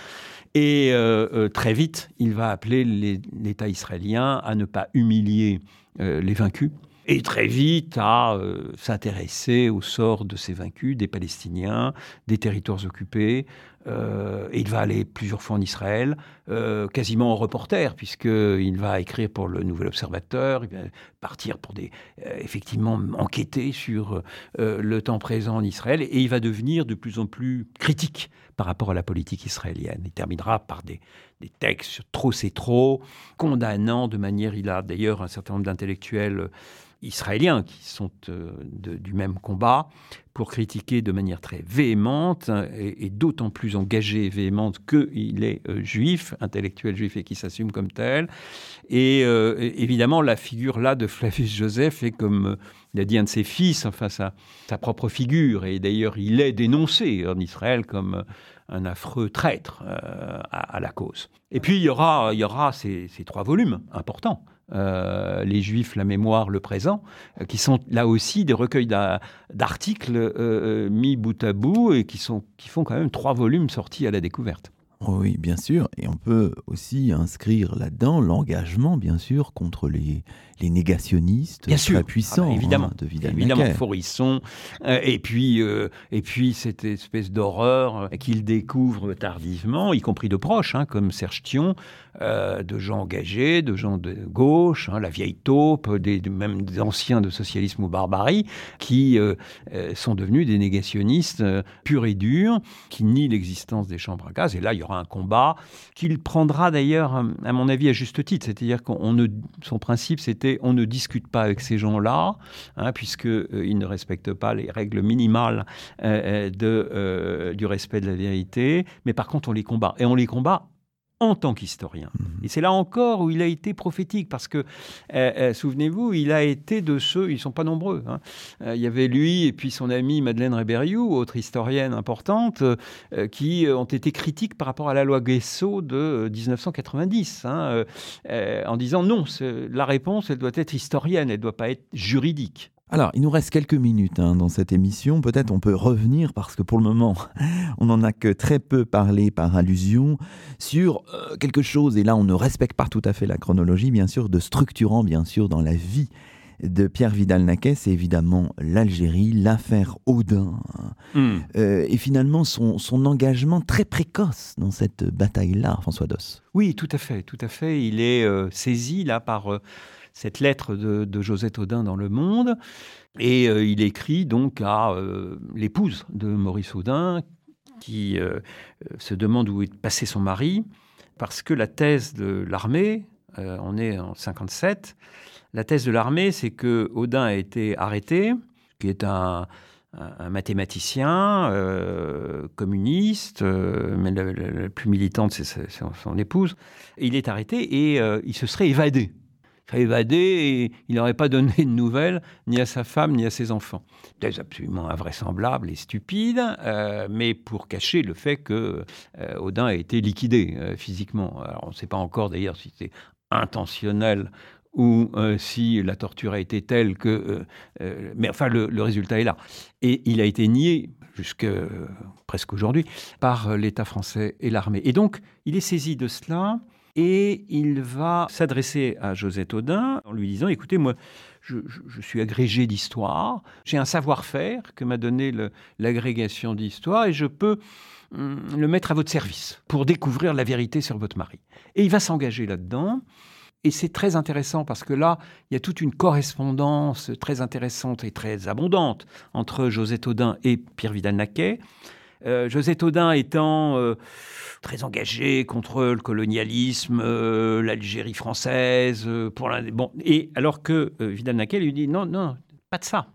Et euh, très vite, il va appeler l'État israélien à ne pas humilier les vaincus, et très vite à s'intéresser au sort de ces vaincus, des Palestiniens, des territoires occupés, euh, il va aller plusieurs fois en Israël, euh, quasiment en reporter, puisqu'il va écrire pour le Nouvel Observateur, il va partir pour des, euh, effectivement enquêter sur le temps présent en Israël, et il va devenir de plus en plus critique par rapport à la politique israélienne. Il terminera par des, des textes trop c'est trop, condamnant de manière, il a d'ailleurs un certain nombre d'intellectuels israéliens qui sont euh, du même combat pour critiquer de manière très véhémente et, d'autant plus engagée et véhémente qu'il est euh, juif, intellectuel juif et qui s'assume comme tel. Et euh, évidemment, la figure là de Flavius Joseph est comme il a dit un de ses fils, enfin sa, sa propre figure. Et d'ailleurs, il est dénoncé en Israël comme un affreux traître à, la cause. Et puis, il y aura, il y aura ces trois volumes importants les Juifs, la mémoire, le présent, qui sont là aussi des recueils d'articles mis bout à bout et qui, sont, qui font quand même trois volumes sortis à la découverte. Oui, bien sûr. Et on peut aussi inscrire là-dedans l'engagement, bien sûr, contre les, les négationnistes bien très sûr. puissants ah bah, évidemment, hein, de Vidal Évidemment, Forisson. Euh, et, puis, euh, et puis, cette espèce d'horreur euh, qu'il découvre tardivement, y compris de proches, hein, comme Serge Thion, de gens engagés, de gens de gauche, hein, la vieille taupe, des, même des anciens de socialisme ou barbarie, qui sont devenus des négationnistes purs et durs, qui nient l'existence des chambres à gaz. Et là, il y aura un combat qu'il prendra d'ailleurs, à mon avis, à juste titre. C'est-à-dire qu'on ne, son principe, c'était on ne discute pas avec ces gens-là, hein, puisqu'ils euh, ne respectent pas les règles minimales euh, euh, du respect de la vérité, mais par contre on les combat. Et on les combat en tant qu'historien. Mhm. Et c'est là encore où il a été prophétique, parce que, euh, euh, souvenez-vous, il a été de ceux, ils ne sont pas nombreux, hein. euh, il y avait lui et puis son amie Madeleine Rébériou, autre historienne importante, qui ont été critiques par rapport à la loi Guesso de 1990, hein, en disant non, la réponse, elle doit être historienne, elle ne doit pas être juridique. Alors, il nous reste quelques minutes hein, dans cette émission. Peut-être on peut revenir, parce que pour le moment, on n'en a que très peu parlé par allusion, sur euh, quelque chose, et là on ne respecte pas tout à fait la chronologie, bien sûr, de structurant, bien sûr, dans la vie de Pierre Vidal-Naquet, c'est évidemment l'Algérie, l'affaire Audin, hmm. euh, et finalement son, engagement très précoce dans cette bataille-là, François Doss. Oui, tout à fait, tout à fait. Il est euh, saisi là par cette lettre de, Josette Audin dans Le Monde. Et euh, il écrit donc à euh, l'épouse de Maurice Audin, qui euh, se demande où est passé son mari, parce que la thèse de l'armée, on est en 57, la thèse de l'armée, c'est que Audin a été arrêté, qui est un, mathématicien communiste, mais la, plus militante, c'est son, épouse. il est arrêté et il se serait évadé évadé et il n'aurait pas donné de nouvelles ni à sa femme ni à ses enfants. C'est absolument invraisemblable et stupide, euh, mais pour cacher le fait que euh, Odin a été liquidé euh, physiquement. on ne sait pas encore d'ailleurs si c'était intentionnel ou si la torture a été telle que... mais enfin, le, le, résultat est là. Et il a été nié jusque presque aujourd'hui par l'État français et l'armée. Et donc, il est saisi de cela et il va s'adresser à Josette Audin en lui disant, écoutez, moi, je, suis agrégé d'histoire, j'ai un savoir-faire que m'a donné l'agrégation d'histoire et je peux hum, le mettre à votre service pour découvrir la vérité sur votre mari. Et il va s'engager là-dedans. Et c'est très intéressant parce que là, il y a toute une correspondance très intéressante et très abondante entre Josette Audin et Pierre Vidal-Naquet. Euh, Josette Audin étant euh, très engagé contre le colonialisme, euh, l'Algérie française, euh, bon, et alors que euh, Vidal-Naquet lui dit non, non, pas de ça.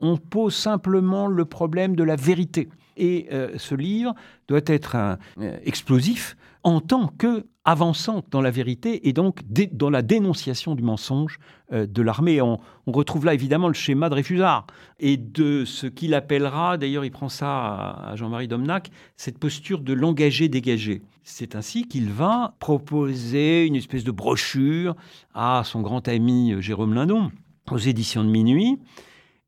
On pose simplement le problème de la vérité. Et ce livre doit être un, explosif en tant que avançant dans la vérité et donc dans la dénonciation du mensonge euh, de l'armée. On, retrouve là évidemment le schéma de Réfusard et de ce qu'il appellera, d'ailleurs il prend ça à, Jean-Marie Domnac, cette posture de l'engagé dégagé. C'est ainsi qu'il va proposer une espèce de brochure à son grand ami euh, Jérôme Lindon aux éditions de Minuit.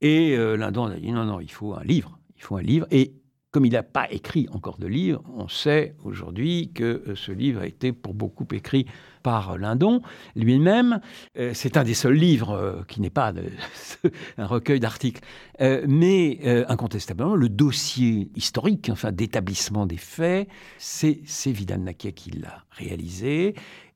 Et euh, Lindon a dit non, non, il faut un livre. Il faut un livre. Et comme il n'a pas écrit encore de livre, on sait aujourd'hui que euh, ce livre a été pour beaucoup écrit par Lindon lui-même. Euh, c'est un des seuls livres euh, qui n'est pas un recueil d'articles. mais incontestablement, le dossier historique, enfin d'établissement des faits, c'est Vidal-Naquet qui l'a réalisé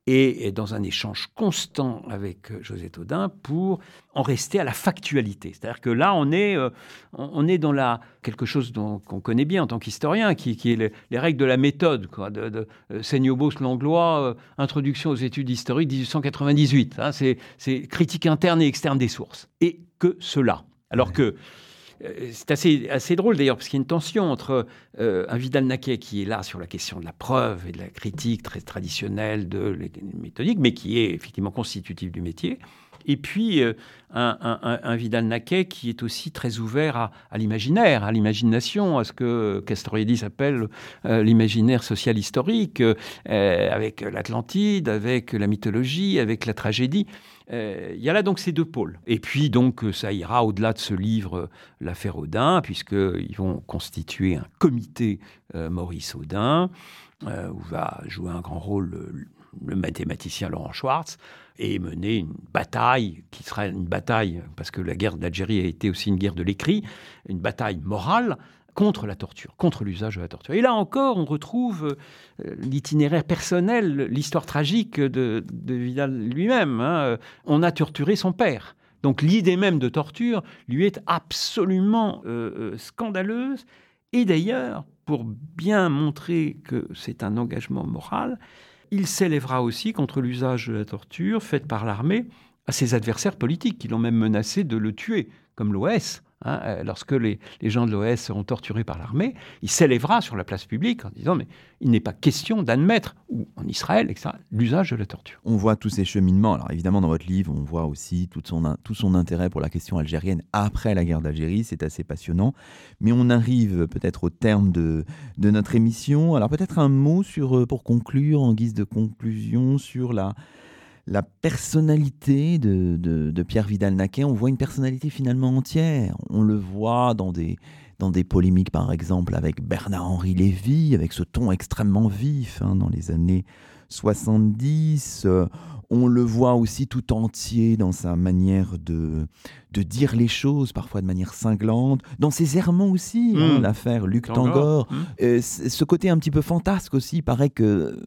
et dans un échange constant avec euh, José Taudin pour en rester à la factualité. C'est-à-dire que là, on est, euh, on est dans la, quelque chose qu'on connaît bien en tant qu'historien, qui, qui, est les, règles de la méthode, quoi, de, de euh, Langlois, Introduction aux études historiques 1898. Hein, c'est critique interne et externe des sources. Et que cela. Alors que c'est assez, assez drôle d'ailleurs, parce qu'il y a une tension entre euh, un Vidal-Naquet qui est là sur la question de la preuve et de la critique très traditionnelle de méthodique, mais qui est effectivement constitutif du métier, et puis euh, un, Vidal-Naquet qui est aussi très ouvert à, l'imaginaire, à l'imagination, à ce que Castoriadis appelle l'imaginaire social historique, avec l'Atlantide, avec la mythologie, avec la tragédie. Euh, il y a là donc ces deux pôles. Et puis donc ça ira au-delà de ce livre L'affaire Audin, puisqu'ils vont constituer un comité Maurice Audin, où va jouer un grand rôle le mathématicien Laurent Schwartz, et mener une bataille qui sera une bataille, parce que la guerre d'Algérie a été aussi une guerre de l'écrit, une bataille morale contre la torture, contre l'usage de la torture. Et là encore, on retrouve euh, l'itinéraire personnel, l'histoire tragique de, Vidal lui-même. Hein. On a torturé son père. Donc l'idée même de torture lui est absolument euh, euh, scandaleuse. Et d'ailleurs, pour bien montrer que c'est un engagement moral, il s'élèvera aussi contre l'usage de la torture faite par l'armée à ses adversaires politiques, qui l'ont même menacé de le tuer, comme l'OS. Hein, euh, lorsque les, gens de l'OS seront torturés par l'armée, il s'élèvera sur la place publique en disant mais il n'est pas question d'admettre, ou en Israël, l'usage de la torture. On voit tous ces cheminements. Alors évidemment, dans votre livre, on voit aussi tout son, tout son intérêt pour la question algérienne après la guerre d'Algérie. C'est assez passionnant. Mais on arrive peut-être au terme de, de notre émission. Alors peut-être un mot sur, euh, pour conclure, en guise de conclusion, sur la la personnalité de, Pierre Vidal-Naquet, on voit une personnalité finalement entière. On le voit dans des, dans des polémiques, par exemple, avec Bernard-Henri Lévy, avec ce ton extrêmement vif hein, dans les années 70. on le voit aussi tout entier dans sa manière de, de dire les choses, parfois de manière cinglante, dans ses errements aussi, hein, mmh. l'affaire Luc Tangor. Mmh. Euh, ce côté un petit peu fantasque aussi, il paraît que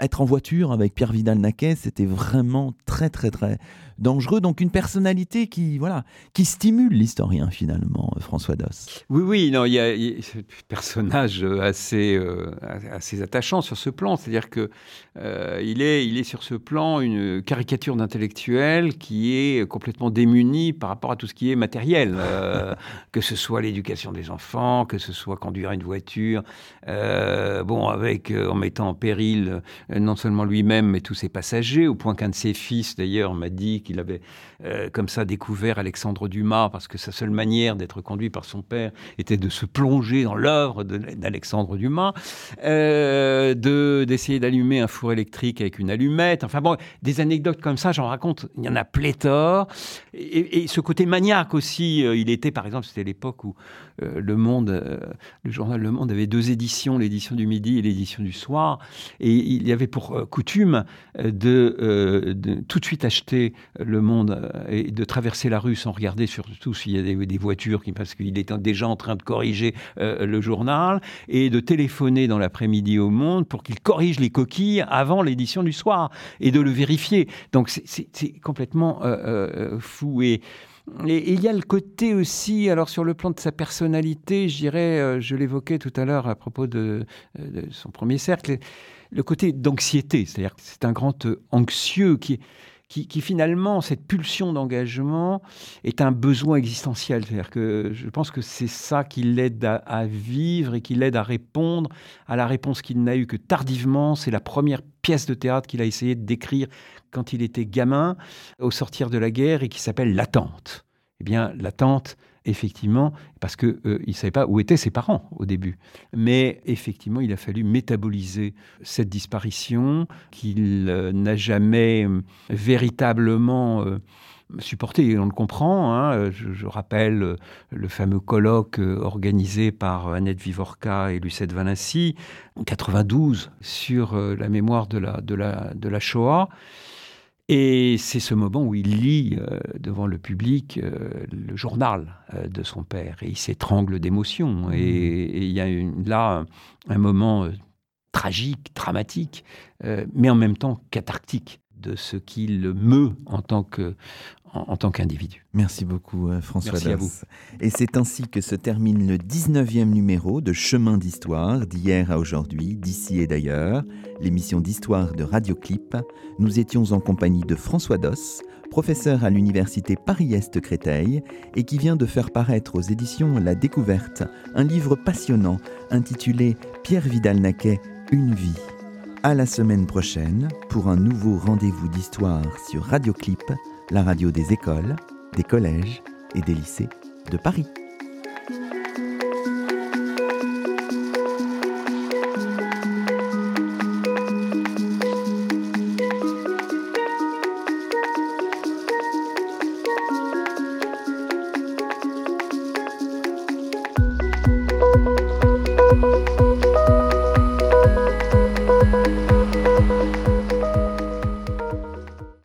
être en voiture avec Pierre Vidal-Naquet, c'était vraiment très très très dangereux. Donc une personnalité qui voilà qui stimule l'historien finalement, euh, François Doss. Oui oui, non, il y a, un personnage assez euh, assez attachant sur ce plan, c'est-à-dire que euh, il est il est sur ce plan une caricature d'intellectuel qui est complètement démuni par rapport à tout ce qui est matériel, que ce soit l'éducation des enfants, que ce soit conduire une voiture, bon avec en mettant en péril non seulement lui-même mais tous ses passagers, au point qu'un de ses fils d'ailleurs m'a dit qu'il avait euh, comme ça découvert Alexandre Dumas, parce que sa seule manière d'être conduit par son père était de se plonger dans l'œuvre d'Alexandre Dumas, euh, de d'essayer d'allumer un électrique avec une allumette. Enfin bon, des anecdotes comme ça, j'en raconte, il y en a pléthore. Et, ce côté maniaque aussi, euh, il était par exemple, c'était l'époque où Le Monde, le journal Le Monde avait deux éditions, l'édition du midi et l'édition du soir, et il y avait pour coutume de, tout de suite acheter le Monde euh, et de traverser la rue sans regarder surtout s'il y a des, voitures, qui, parce qu'il est déjà en train de corriger euh, le journal, et de téléphoner dans l'après-midi au Monde pour qu'il corrige les coquilles avant l'édition du soir, et de le vérifier. Donc c'est complètement euh, fou. Et, il y a le côté aussi, alors sur le plan de sa personnalité, je dirais, je l'évoquais tout à l'heure à propos de, de, son premier cercle, le côté d'anxiété, c'est-à-dire que c'est un grand anxieux qui, qui, finalement, cette pulsion d'engagement est un besoin existentiel. C'est-à-dire que je pense que c'est ça qui l'aide à, vivre et qui l'aide à répondre à la réponse qu'il n'a eue que tardivement. C'est la première pièce de théâtre qu'il a essayé de décrire quand il était gamin, au sortir de la guerre, et qui s'appelle L'attente. Eh bien, l'attente, effectivement, parce qu'il euh, ne savait pas où étaient ses parents au début. Mais effectivement, il a fallu métaboliser cette disparition qu'il euh, n'a jamais euh, véritablement supporté. On le comprend. Hein. Je, rappelle le fameux colloque organisé par Annette Vivorca et Lucette Valency en 92 sur la mémoire de la Shoah. Et c'est ce moment où il lit euh, devant le public euh, le journal euh, de son père et il s'étrangle d'émotion. Mmh. Et il y a là un, moment tragique, dramatique, mais en même temps cathartique de ce qu'il meut en tant que en, tant qu'individu. Merci beaucoup François Merci à vous. Et c'est ainsi que se termine le 19e numéro de Chemin d'Histoire, d'hier à aujourd'hui, d'ici et d'ailleurs, l'émission d'histoire de Radioclip. Nous étions en compagnie de François Doss, professeur à l'université Paris-Est Créteil et qui vient de faire paraître aux éditions La Découverte un livre passionnant intitulé Pierre Vidal-Naquet, Une vie. À la semaine prochaine pour un nouveau rendez-vous d'histoire sur Radioclip la radio des écoles, des collèges et des lycées de Paris.